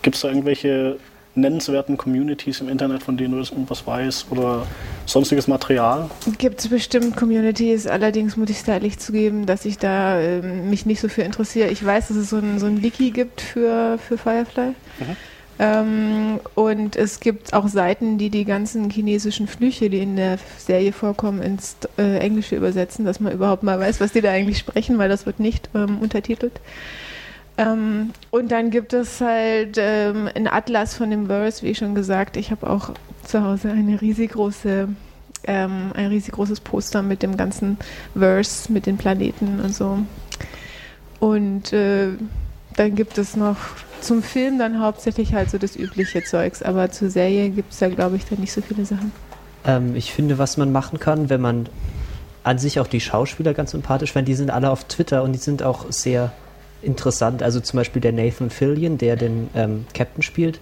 gibt es da irgendwelche nennenswerten Communities im Internet, von denen du das irgendwas weißt oder sonstiges Material? Gibt es bestimmt Communities, allerdings muss ich es ehrlich zugeben, dass ich da ähm, mich nicht so für interessiere. Ich weiß, dass es so ein, so ein Wiki gibt für, für Firefly. Mhm. Ähm, und es gibt auch Seiten, die die ganzen chinesischen Flüche, die in der Serie vorkommen, ins äh, Englische übersetzen, dass man überhaupt mal weiß, was die da eigentlich sprechen, weil das wird nicht ähm, untertitelt. Ähm, und dann gibt es halt ähm, einen Atlas von dem Verse, wie schon gesagt. Ich habe auch zu Hause eine riesig große, ähm, ein riesig großes Poster mit dem ganzen Verse, mit den Planeten und so. Und äh, dann gibt es noch zum Film dann hauptsächlich halt so das übliche Zeugs, aber zur Serie gibt es da, glaube ich, dann nicht so viele Sachen. Ähm, ich finde, was man machen kann, wenn man an sich auch die Schauspieler ganz sympathisch fand, die sind alle auf Twitter und die sind auch sehr interessant. Also zum Beispiel der Nathan Fillion, der den ähm, Captain spielt,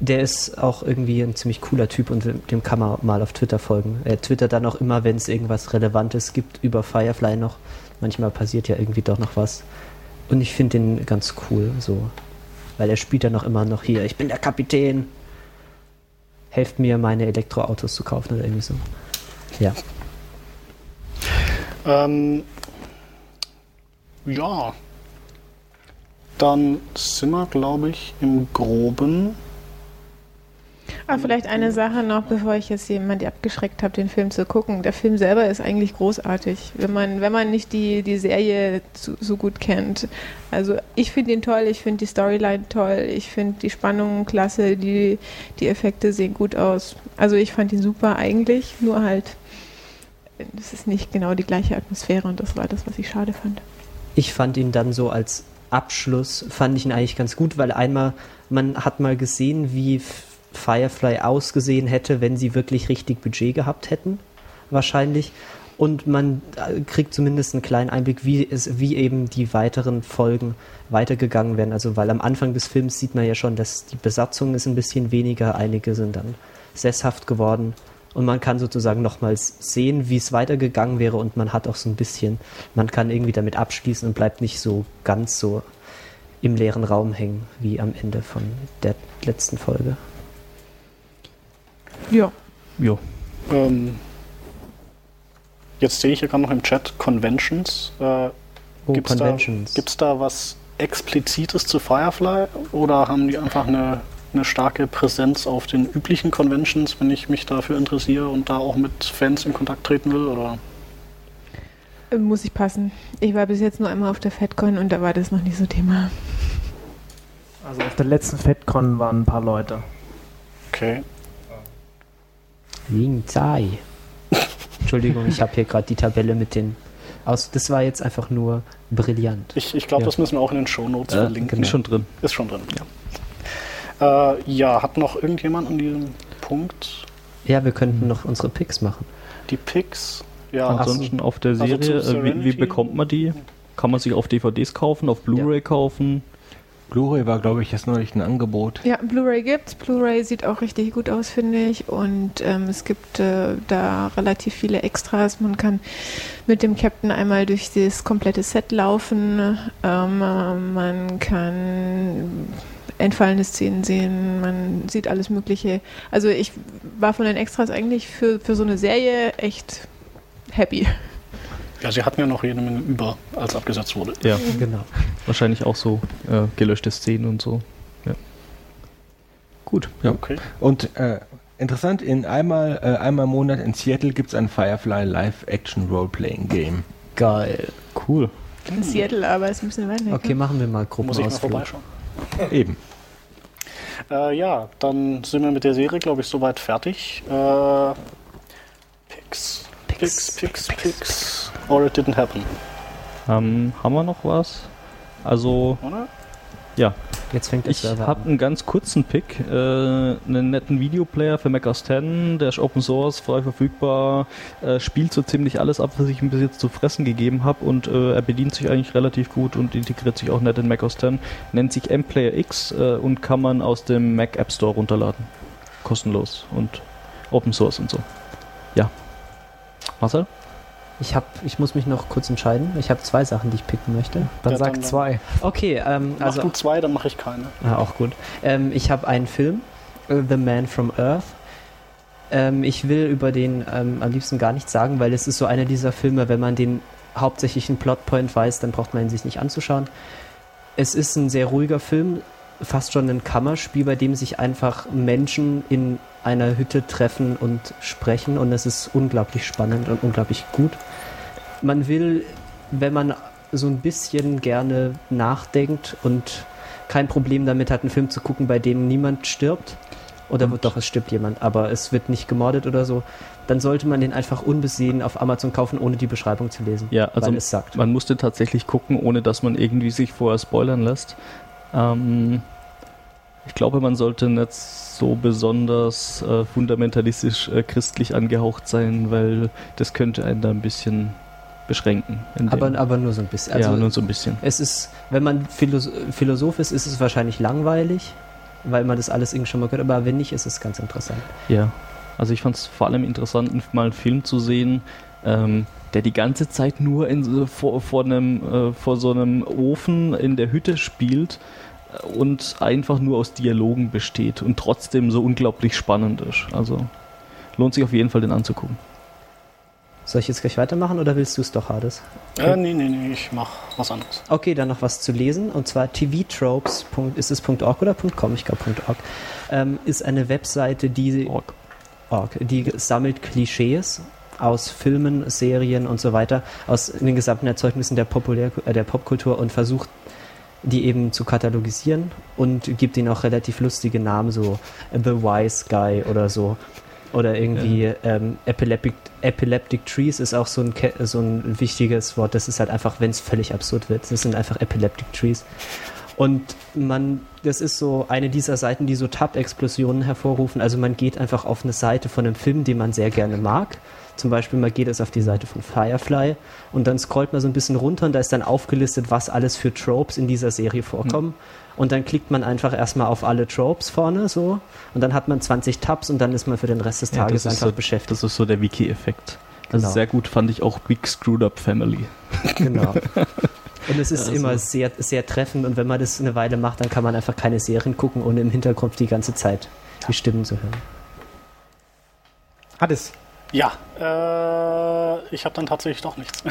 der ist auch irgendwie ein ziemlich cooler Typ und dem kann man mal auf Twitter folgen. Er twittert dann auch immer, wenn es irgendwas Relevantes gibt über Firefly noch. Manchmal passiert ja irgendwie doch noch was. Und ich finde den ganz cool, so. Weil er spielt dann auch immer noch hier, ich bin der Kapitän. Helft mir, meine Elektroautos zu kaufen oder irgendwie so. Ja. Ähm, ja, dann sind wir, glaube ich, im Groben. Ah, vielleicht eine Sache noch, bevor ich jetzt jemand abgeschreckt habe, den Film zu gucken. Der Film selber ist eigentlich großartig, wenn man, wenn man nicht die, die Serie zu, so gut kennt. Also ich finde ihn toll, ich finde die Storyline toll, ich finde die Spannung klasse, die, die Effekte sehen gut aus. Also ich fand ihn super eigentlich, nur halt, es ist nicht genau die gleiche Atmosphäre und das war das, was ich schade fand. Ich fand ihn dann so als Abschluss, fand ich ihn eigentlich ganz gut, weil einmal, man hat mal gesehen, wie Firefly ausgesehen hätte, wenn sie wirklich richtig Budget gehabt hätten, wahrscheinlich. Und man äh, kriegt zumindest einen kleinen Einblick, wie, es, wie eben die weiteren Folgen weitergegangen werden. Also, weil am Anfang des Films sieht man ja schon, dass die Besatzung ist ein bisschen weniger, einige sind dann sesshaft geworden. Und man kann sozusagen nochmals sehen, wie es weitergegangen wäre und man hat auch so ein bisschen, man kann irgendwie damit abschließen und bleibt nicht so ganz so im leeren Raum hängen, wie am Ende von der letzten Folge. Ja. Jo. Ähm, jetzt sehe ich hier gerade noch im Chat Conventions. Äh, Oh, Gibt's da- Conventions. Gibt es da was Explizites zu Firefly oder haben die einfach eine, eine starke Präsenz auf den üblichen Conventions, wenn ich mich dafür interessiere und da auch mit Fans in Kontakt treten will? Oder? Muss ich passen. Ich war bis jetzt nur einmal auf der FedCon und da war das noch nicht so Thema. Also auf der letzten FedCon waren ein paar Leute. Okay. Ling Zai. <laughs> Entschuldigung, ich habe hier gerade die Tabelle mit den aus. Das war jetzt einfach nur brillant. Ich, ich glaube, Ja. das müssen wir auch in den Shownotes Äh, verlinken. Ist schon drin. Ist schon drin. Ja. Äh, ja, hat noch irgendjemand an diesem Punkt Ja, wir könnten noch unsere Picks machen. die Picks? Ja, Ansonsten auf der Also Serie, äh, wie, wie bekommt man die? Kann man sich auf DVDs kaufen, auf Blu-ray kaufen? Blu-ray war, glaube ich, jetzt neulich ein Angebot. Ja, Blu-ray gibt's. Blu-ray sieht auch richtig gut aus, finde ich. Und ähm, es gibt äh, da relativ viele Extras. Man kann mit dem Captain einmal durch das komplette Set laufen. Ähm, äh, man kann entfallene Szenen sehen. Man sieht alles Mögliche. Also ich war von den Extras eigentlich für, für so eine Serie echt happy. ja, sie hatten ja noch jede Menge über, als abgesetzt wurde. Ja, Genau. wahrscheinlich auch so äh, gelöschte Szenen und so. Ja. Gut. Ja. Okay. Und äh, interessant, in einmal, äh, einmal im Monat in Seattle gibt es ein Firefly Live-Action Role-Playing Game. Geil. Cool. In Seattle, aber es ist ein bisschen weit weg. Okay, machen wir mal Muss ich mal vorbeischauen. Eben. Äh, ja, dann sind wir mit der Serie, glaube ich, soweit fertig. Äh, Picks. Picks, Picks, Picks. Or it didn't happen, Ähm, haben wir noch was? Also, oder? Ja, Jetzt fängt der ich Server habe an. einen ganz kurzen Pick, äh, einen netten Videoplayer für Mac OS X, der ist Open Source, frei verfügbar, äh, spielt so ziemlich alles ab, was ich ihm bis jetzt zu fressen gegeben habe und äh, er bedient sich eigentlich relativ gut und integriert sich auch nett in Mac OS X, nennt sich MPlayer X äh, und kann man aus dem Mac App Store runterladen. Kostenlos und Open Source und so. Ja. Marcel? Ich, hab, ich muss mich noch kurz entscheiden. Ich habe zwei Sachen, die ich picken möchte. Dann Ja, sag dann- zwei. Okay, ähm, Mach also du zwei, dann mache ich keine. Ah, auch gut. Ähm, ich habe einen Film, äh, The Man from Earth. Ähm, ich will über den ähm, am liebsten gar nichts sagen, weil es ist so einer dieser Filme, wenn man den hauptsächlichen Plotpoint weiß, dann braucht man ihn sich nicht anzuschauen. Es ist ein sehr ruhiger Film, fast schon ein Kammerspiel, bei dem sich einfach Menschen in einer Hütte treffen und sprechen und es ist unglaublich spannend und unglaublich gut. Man will, wenn man so ein bisschen gerne nachdenkt und kein Problem damit hat, einen Film zu gucken, bei dem niemand stirbt. Oder Und- doch, es stirbt jemand, aber es wird nicht gemordet oder so. Dann sollte man den einfach unbesehen auf Amazon kaufen, ohne die Beschreibung zu lesen. Ja, also weil es sagt. man musste tatsächlich gucken, ohne dass man irgendwie sich vorher spoilern lässt. Ähm, ich glaube, man sollte nicht so besonders äh, fundamentalistisch äh, christlich angehaucht sein, weil das könnte einen da ein bisschen beschränken. Aber, aber nur so ein bisschen. Also ja, nur so ein bisschen. es ist, wenn man Philos Philosoph ist, ist es wahrscheinlich langweilig, weil man das alles irgendwie schon mal gehört, aber wenn nicht, ist es ganz interessant. Ja. Also ich fand es vor allem interessant, mal einen Film zu sehen, ähm, der die ganze Zeit nur in, vor, vor, einem, äh, vor so einem Ofen in der Hütte spielt und einfach nur aus Dialogen besteht und trotzdem so unglaublich spannend ist. Also lohnt sich auf jeden Fall, den anzugucken. Soll ich jetzt gleich weitermachen oder willst du es doch, Hades? Äh, nee, nee, nee, ich mach was anderes. Okay, dann noch was zu lesen und zwar tvtropes. Ist es .org oder .com? Ich glaube .org. Ähm, ist eine Webseite, die, Org. org, die sammelt Klischees aus Filmen, Serien und so weiter, aus den gesamten Erzeugnissen der, Populär äh, der Popkultur und versucht die eben zu katalogisieren und gibt ihnen auch relativ lustige Namen, so The Wise Guy oder so. Oder irgendwie ähm, Epileptic, Epileptic Trees ist auch so ein, so ein wichtiges Wort. Das ist halt einfach, wenn es völlig absurd wird. Das sind einfach Epileptic Trees. Und man, das ist so eine dieser Seiten, die so Tab-Explosionen hervorrufen. Also man geht einfach auf eine Seite von einem Film, den man sehr gerne mag. Zum Beispiel, man geht jetzt auf die Seite von Firefly und dann scrollt man so ein bisschen runter und da ist dann aufgelistet, was alles für Tropes in dieser Serie vorkommen. Und dann klickt man einfach erstmal auf alle Tropes vorne so und dann hat man 20 Tabs und dann ist man für den Rest des Ja, Tages ist einfach so- beschäftigt. Das ist so der Wiki-Effekt. Also Genau. sehr gut fand ich auch Big Screwed Up Family. Genau. <laughs> Und es ist Also- immer sehr, sehr treffend und wenn man das eine Weile macht, dann kann man einfach keine Serien gucken, ohne im Hintergrund die ganze Zeit die Stimmen zu hören. Hades. Ja, äh, ich habe dann tatsächlich doch nichts.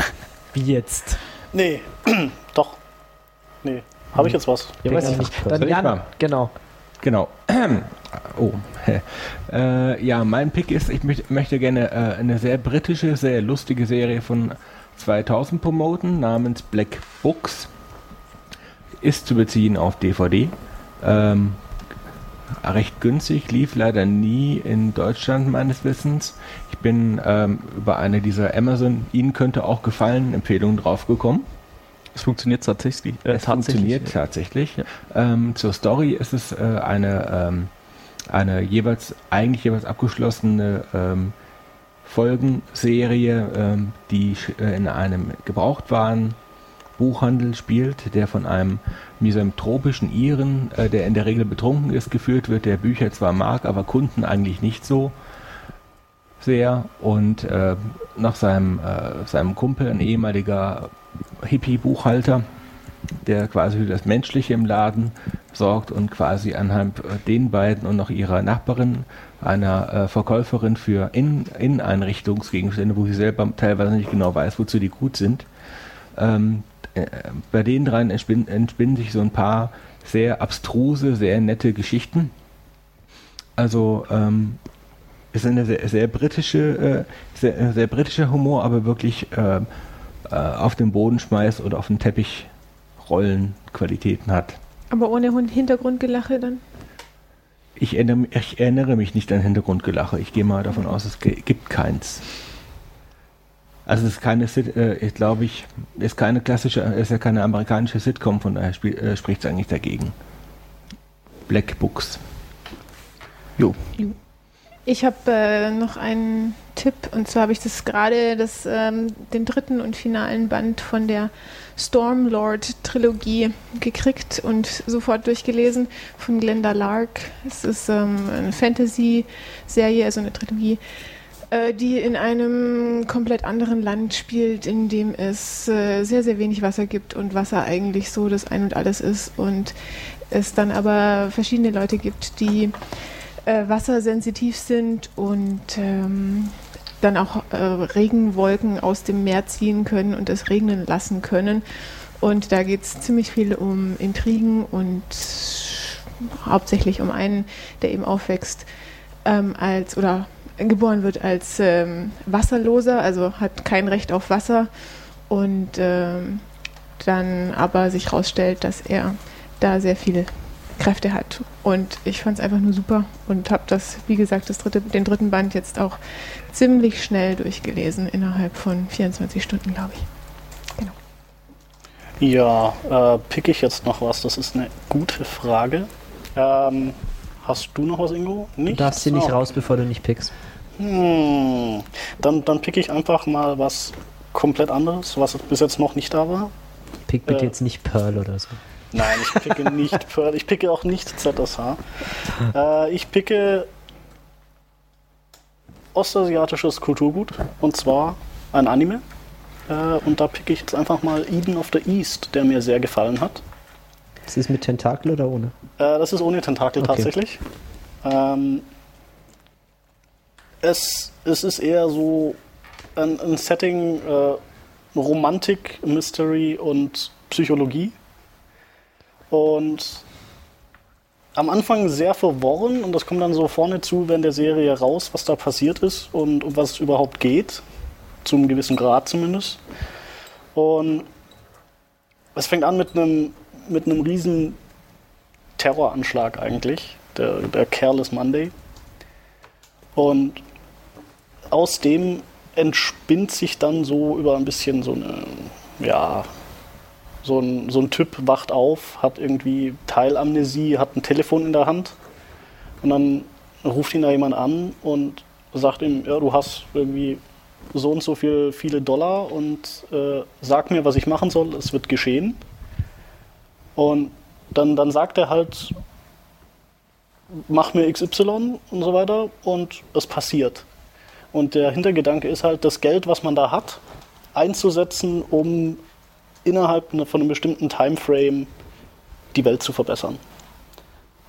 <laughs> Wie jetzt? nee, <clears throat> doch. Nee, habe ich jetzt was? Ja, weiß ich nicht. Dann Jan, genau. Genau. <clears throat> Oh. <laughs> äh, ja, mein Pick ist, ich möcht, möchte gerne äh, eine sehr britische, sehr lustige Serie von 2000 promoten, namens Black Books. Ist zu beziehen auf DVD. Ähm, recht günstig, lief leider nie in Deutschland meines Wissens. Ich bin ähm, über eine dieser Amazon, Ihnen könnte auch gefallen, Empfehlungen draufgekommen. Es funktioniert tatsächlich. Äh, Es funktioniert tatsächlich. tatsächlich. Ja. Ähm, zur Story ist es äh, eine, ähm, eine jeweils, eigentlich jeweils abgeschlossene ähm, Folgenserie, ähm, die äh, in einem Gebrauchtwaren Buchhandel spielt, der von einem misanthropischen Iren, äh, der in der Regel betrunken ist, geführt wird, der Bücher zwar mag, aber Kunden eigentlich nicht so sehr und äh, nach seinem, äh, seinem Kumpel, ein ehemaliger Hippie-Buchhalter, der quasi für das Menschliche im Laden sorgt und quasi anhand äh, den beiden und noch ihrer Nachbarin, einer äh, Verkäuferin für In Inneneinrichtungsgegenstände, wo sie selber teilweise nicht genau weiß, wozu die gut sind. Ähm, äh, bei den dreien entspinnen, entspinnen sich so ein paar sehr abstruse, sehr nette Geschichten. Also ähm, ist eine sehr, sehr britische, äh, sehr, sehr britischer Humor, aber wirklich äh, äh, auf den Boden schmeißt oder auf den Teppich rollen Qualitäten hat. Aber ohne Hintergrundgelache dann? Ich erinnere, ich erinnere mich nicht an Hintergrundgelache. Ich gehe mal davon aus, es gibt keins. Also es ist keine, äh, glaube ich, ist keine klassische, ist ja keine amerikanische Sitcom, von daher äh, spricht es eigentlich dagegen. Black Books. Jo. Ich habe äh, noch einen Tipp und zwar habe ich das gerade das, ähm, den dritten und finalen Band von der Stormlord-Trilogie gekriegt und sofort durchgelesen von Glenda Lark. Es ist ähm, eine Fantasy-Serie, also eine Trilogie. Äh, die in einem komplett anderen Land spielt, in dem es äh, sehr, sehr wenig Wasser gibt und Wasser eigentlich so das Ein und alles ist und es dann aber verschiedene Leute gibt, die äh, wassersensitiv sind und ähm, dann auch äh, Regenwolken aus dem Meer ziehen können und es regnen lassen können. Und da geht es ziemlich viel um Intrigen und hauptsächlich um einen, der eben aufwächst ähm, als oder geboren wird als ähm, Wasserloser, also hat kein Recht auf Wasser und ähm, dann aber sich herausstellt, dass er da sehr viele Kräfte hat. Und ich fand es einfach nur super und habe das, wie gesagt, das dritte, den dritten Band jetzt auch ziemlich schnell durchgelesen, innerhalb von 24 Stunden, glaube ich. Ja, äh, pick ich jetzt noch was? Das ist eine gute Frage. Ähm, hast du noch was, Ingo? Du darfst sie nicht Ah, raus, bevor du nicht pickst. Hm. Dann, dann pick ich einfach mal was komplett anderes, was bis jetzt noch nicht da war. Pick bitte Äh. jetzt nicht Pearl oder so. Nein, ich picke <laughs> nicht Pearl, ich picke auch nicht ZSH. <laughs> Äh, ich picke ostasiatisches Kulturgut und zwar ein Anime. Äh, und da picke ich jetzt einfach mal Eden of the East, der mir sehr gefallen hat. Ist es mit Tentakel oder ohne? Äh, das ist ohne Tentakel Okay. tatsächlich. Ähm, es, es ist eher so ein, ein Setting äh, Romantik, Mystery und Psychologie. Und am Anfang sehr verworren und das kommt dann so vorne zu während der Serie raus, was da passiert ist und um was es überhaupt geht. Zum gewissen Grad zumindest. Und es fängt an mit einem mit einem riesen Terroranschlag eigentlich, der, der Careless Monday. Und aus dem entspinnt sich dann so über ein bisschen so eine, ja, so ein, so ein Typ wacht auf, hat irgendwie Teilamnesie, hat ein Telefon in der Hand und dann ruft ihn da jemand an und sagt ihm, ja, du hast irgendwie so und so viel, viele Dollar und äh, sag mir, was ich machen soll, es wird geschehen. Und dann, dann sagt er halt, mach mir XY und so weiter und es passiert. Und der Hintergedanke ist halt, das Geld, was man da hat, einzusetzen, um innerhalb von einem bestimmten Timeframe die Welt zu verbessern.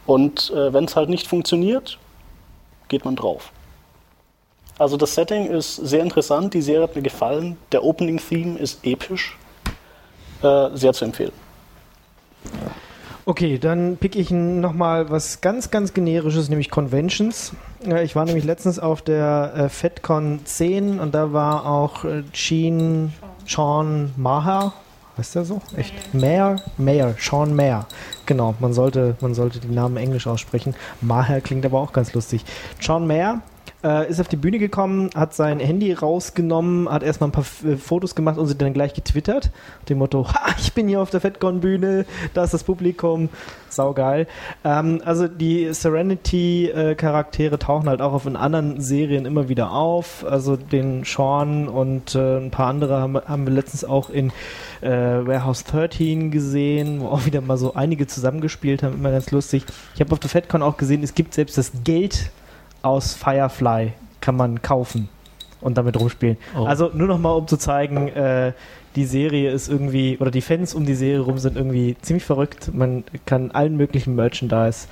Und äh, wenn es halt nicht funktioniert, geht man drauf. Also das Setting ist sehr interessant, die Serie hat mir gefallen, der Opening-Theme ist episch, äh, sehr zu empfehlen. Okay, dann pick ich nochmal was ganz, ganz generisches, nämlich Conventions. Äh, Ich war nämlich letztens auf der äh, FedCon 10 und da war auch äh, Gene Sean Maher. Heißt der so? Echt? Mayer? Mayer, Sean Mayer. Genau, man sollte, man sollte die Namen englisch aussprechen. Maher klingt aber auch ganz lustig. Sean Mayer äh, ist auf die Bühne gekommen, hat sein Handy rausgenommen, hat erstmal ein paar F äh, Fotos gemacht und sie dann gleich getwittert. Dem Motto, <laughs> ha, ich bin hier auf der FedCon-Bühne, da ist das Publikum, saugeil. Ähm, also die Serenity-Charaktere tauchen halt auch auf in anderen Serien immer wieder auf. Also den Sean und äh, ein paar andere haben, haben wir letztens auch in äh, Warehouse 13 gesehen, wo auch wieder mal so einige zusammengespielt haben, immer ganz lustig. Ich habe auf der FedCon auch gesehen, es gibt selbst das Geld aus Firefly kann man kaufen und damit rumspielen. Oh. Also nur noch mal, um zu zeigen, äh, die Serie ist irgendwie, oder die Fans um die Serie rum sind irgendwie ziemlich verrückt. Man kann allen möglichen Merchandise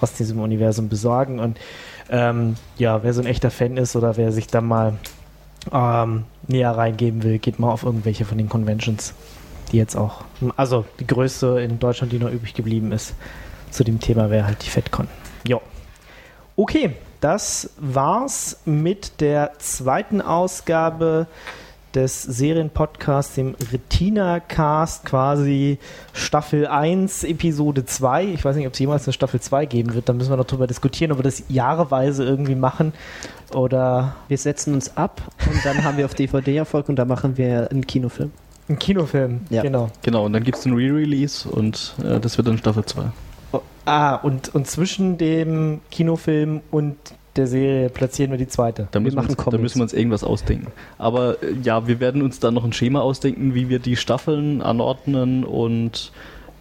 aus diesem Universum besorgen und ähm, ja, wer so ein echter Fan ist oder wer sich da mal ähm, näher reingeben will, geht mal auf irgendwelche von den Conventions, die jetzt auch, also die größte in Deutschland, die noch übrig geblieben ist, zu dem Thema wäre halt die FedCon. Jo. Okay, das war's mit der zweiten Ausgabe des Serienpodcasts, dem Retina Cast, quasi Staffel 1, Episode 2. Ich weiß nicht, ob es jemals eine Staffel 2 geben wird. Da müssen wir noch drüber diskutieren, ob wir das jahreweise irgendwie machen oder Wir setzen uns ab und dann haben wir auf DVD Erfolg und da machen wir einen Kinofilm. einen Kinofilm. Ja. Genau. Genau, und dann gibt es einen Re-Release und äh, das wird dann Staffel 2. Ah, und, und zwischen dem Kinofilm und der Serie platzieren wir die zweite. Da müssen, wir uns, da müssen wir uns irgendwas ausdenken. Aber äh, ja, wir werden uns dann noch ein Schema ausdenken, wie wir die Staffeln anordnen und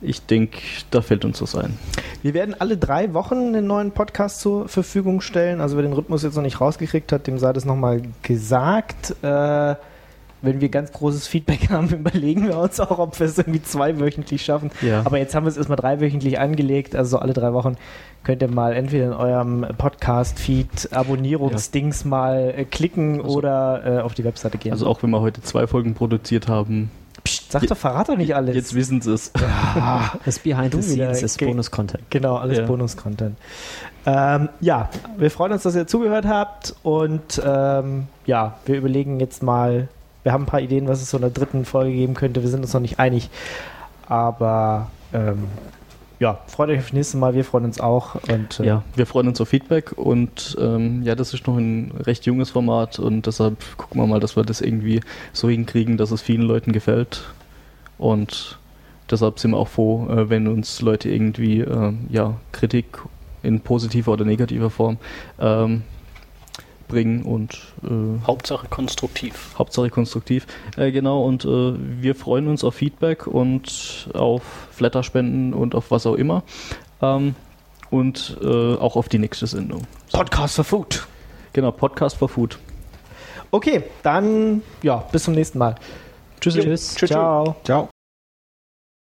ich denke, da fällt uns was ein. Wir werden alle drei Wochen einen neuen Podcast zur Verfügung stellen. Also wer den Rhythmus jetzt noch nicht rausgekriegt hat, dem sei das nochmal gesagt. Äh, wenn wir ganz großes Feedback <laughs> haben, überlegen wir uns auch, ob wir es irgendwie zweiwöchentlich schaffen. Ja. Aber jetzt haben wir es erstmal dreiwöchentlich angelegt, also so alle drei Wochen könnt ihr mal entweder in eurem Podcast-Feed Abonnierungsdings mal äh, klicken Also- oder äh, auf die Webseite gehen. Also auch wenn wir heute zwei Folgen produziert haben, Psst, sag doch, verrat doch nicht alles. jetzt wissen sie es. <laughs> Das Behind the Scenes ist. Bonus-Content. Genau, alles Ja. Bonus-Content. Ähm, ja, wir freuen uns, dass ihr zugehört habt und ähm, ja, wir überlegen jetzt mal, wir haben ein paar Ideen, was es so in der dritten Folge geben könnte. Wir sind uns noch nicht einig, aber ähm, ja, freut euch auf das nächste Mal, wir freuen uns auch und äh, Ja, wir freuen uns auf Feedback und ähm, ja, das ist noch ein recht junges Format und deshalb gucken wir mal, dass wir das irgendwie so hinkriegen, dass es vielen Leuten gefällt. Und deshalb sind wir auch froh, äh, wenn uns Leute irgendwie ähm, ja, Kritik in positiver oder negativer Form ähm, bringen und äh, Hauptsache konstruktiv. Hauptsache konstruktiv. Äh, genau, und äh, wir freuen uns auf Feedback und auf Flatterspenden und auf was auch immer. Ähm, und äh, auch auf die nächste Sendung. Podcast for Food. Genau, Podcast for Food. Okay, dann ja, bis zum nächsten Mal. Tschüss. Ciao. Ciao.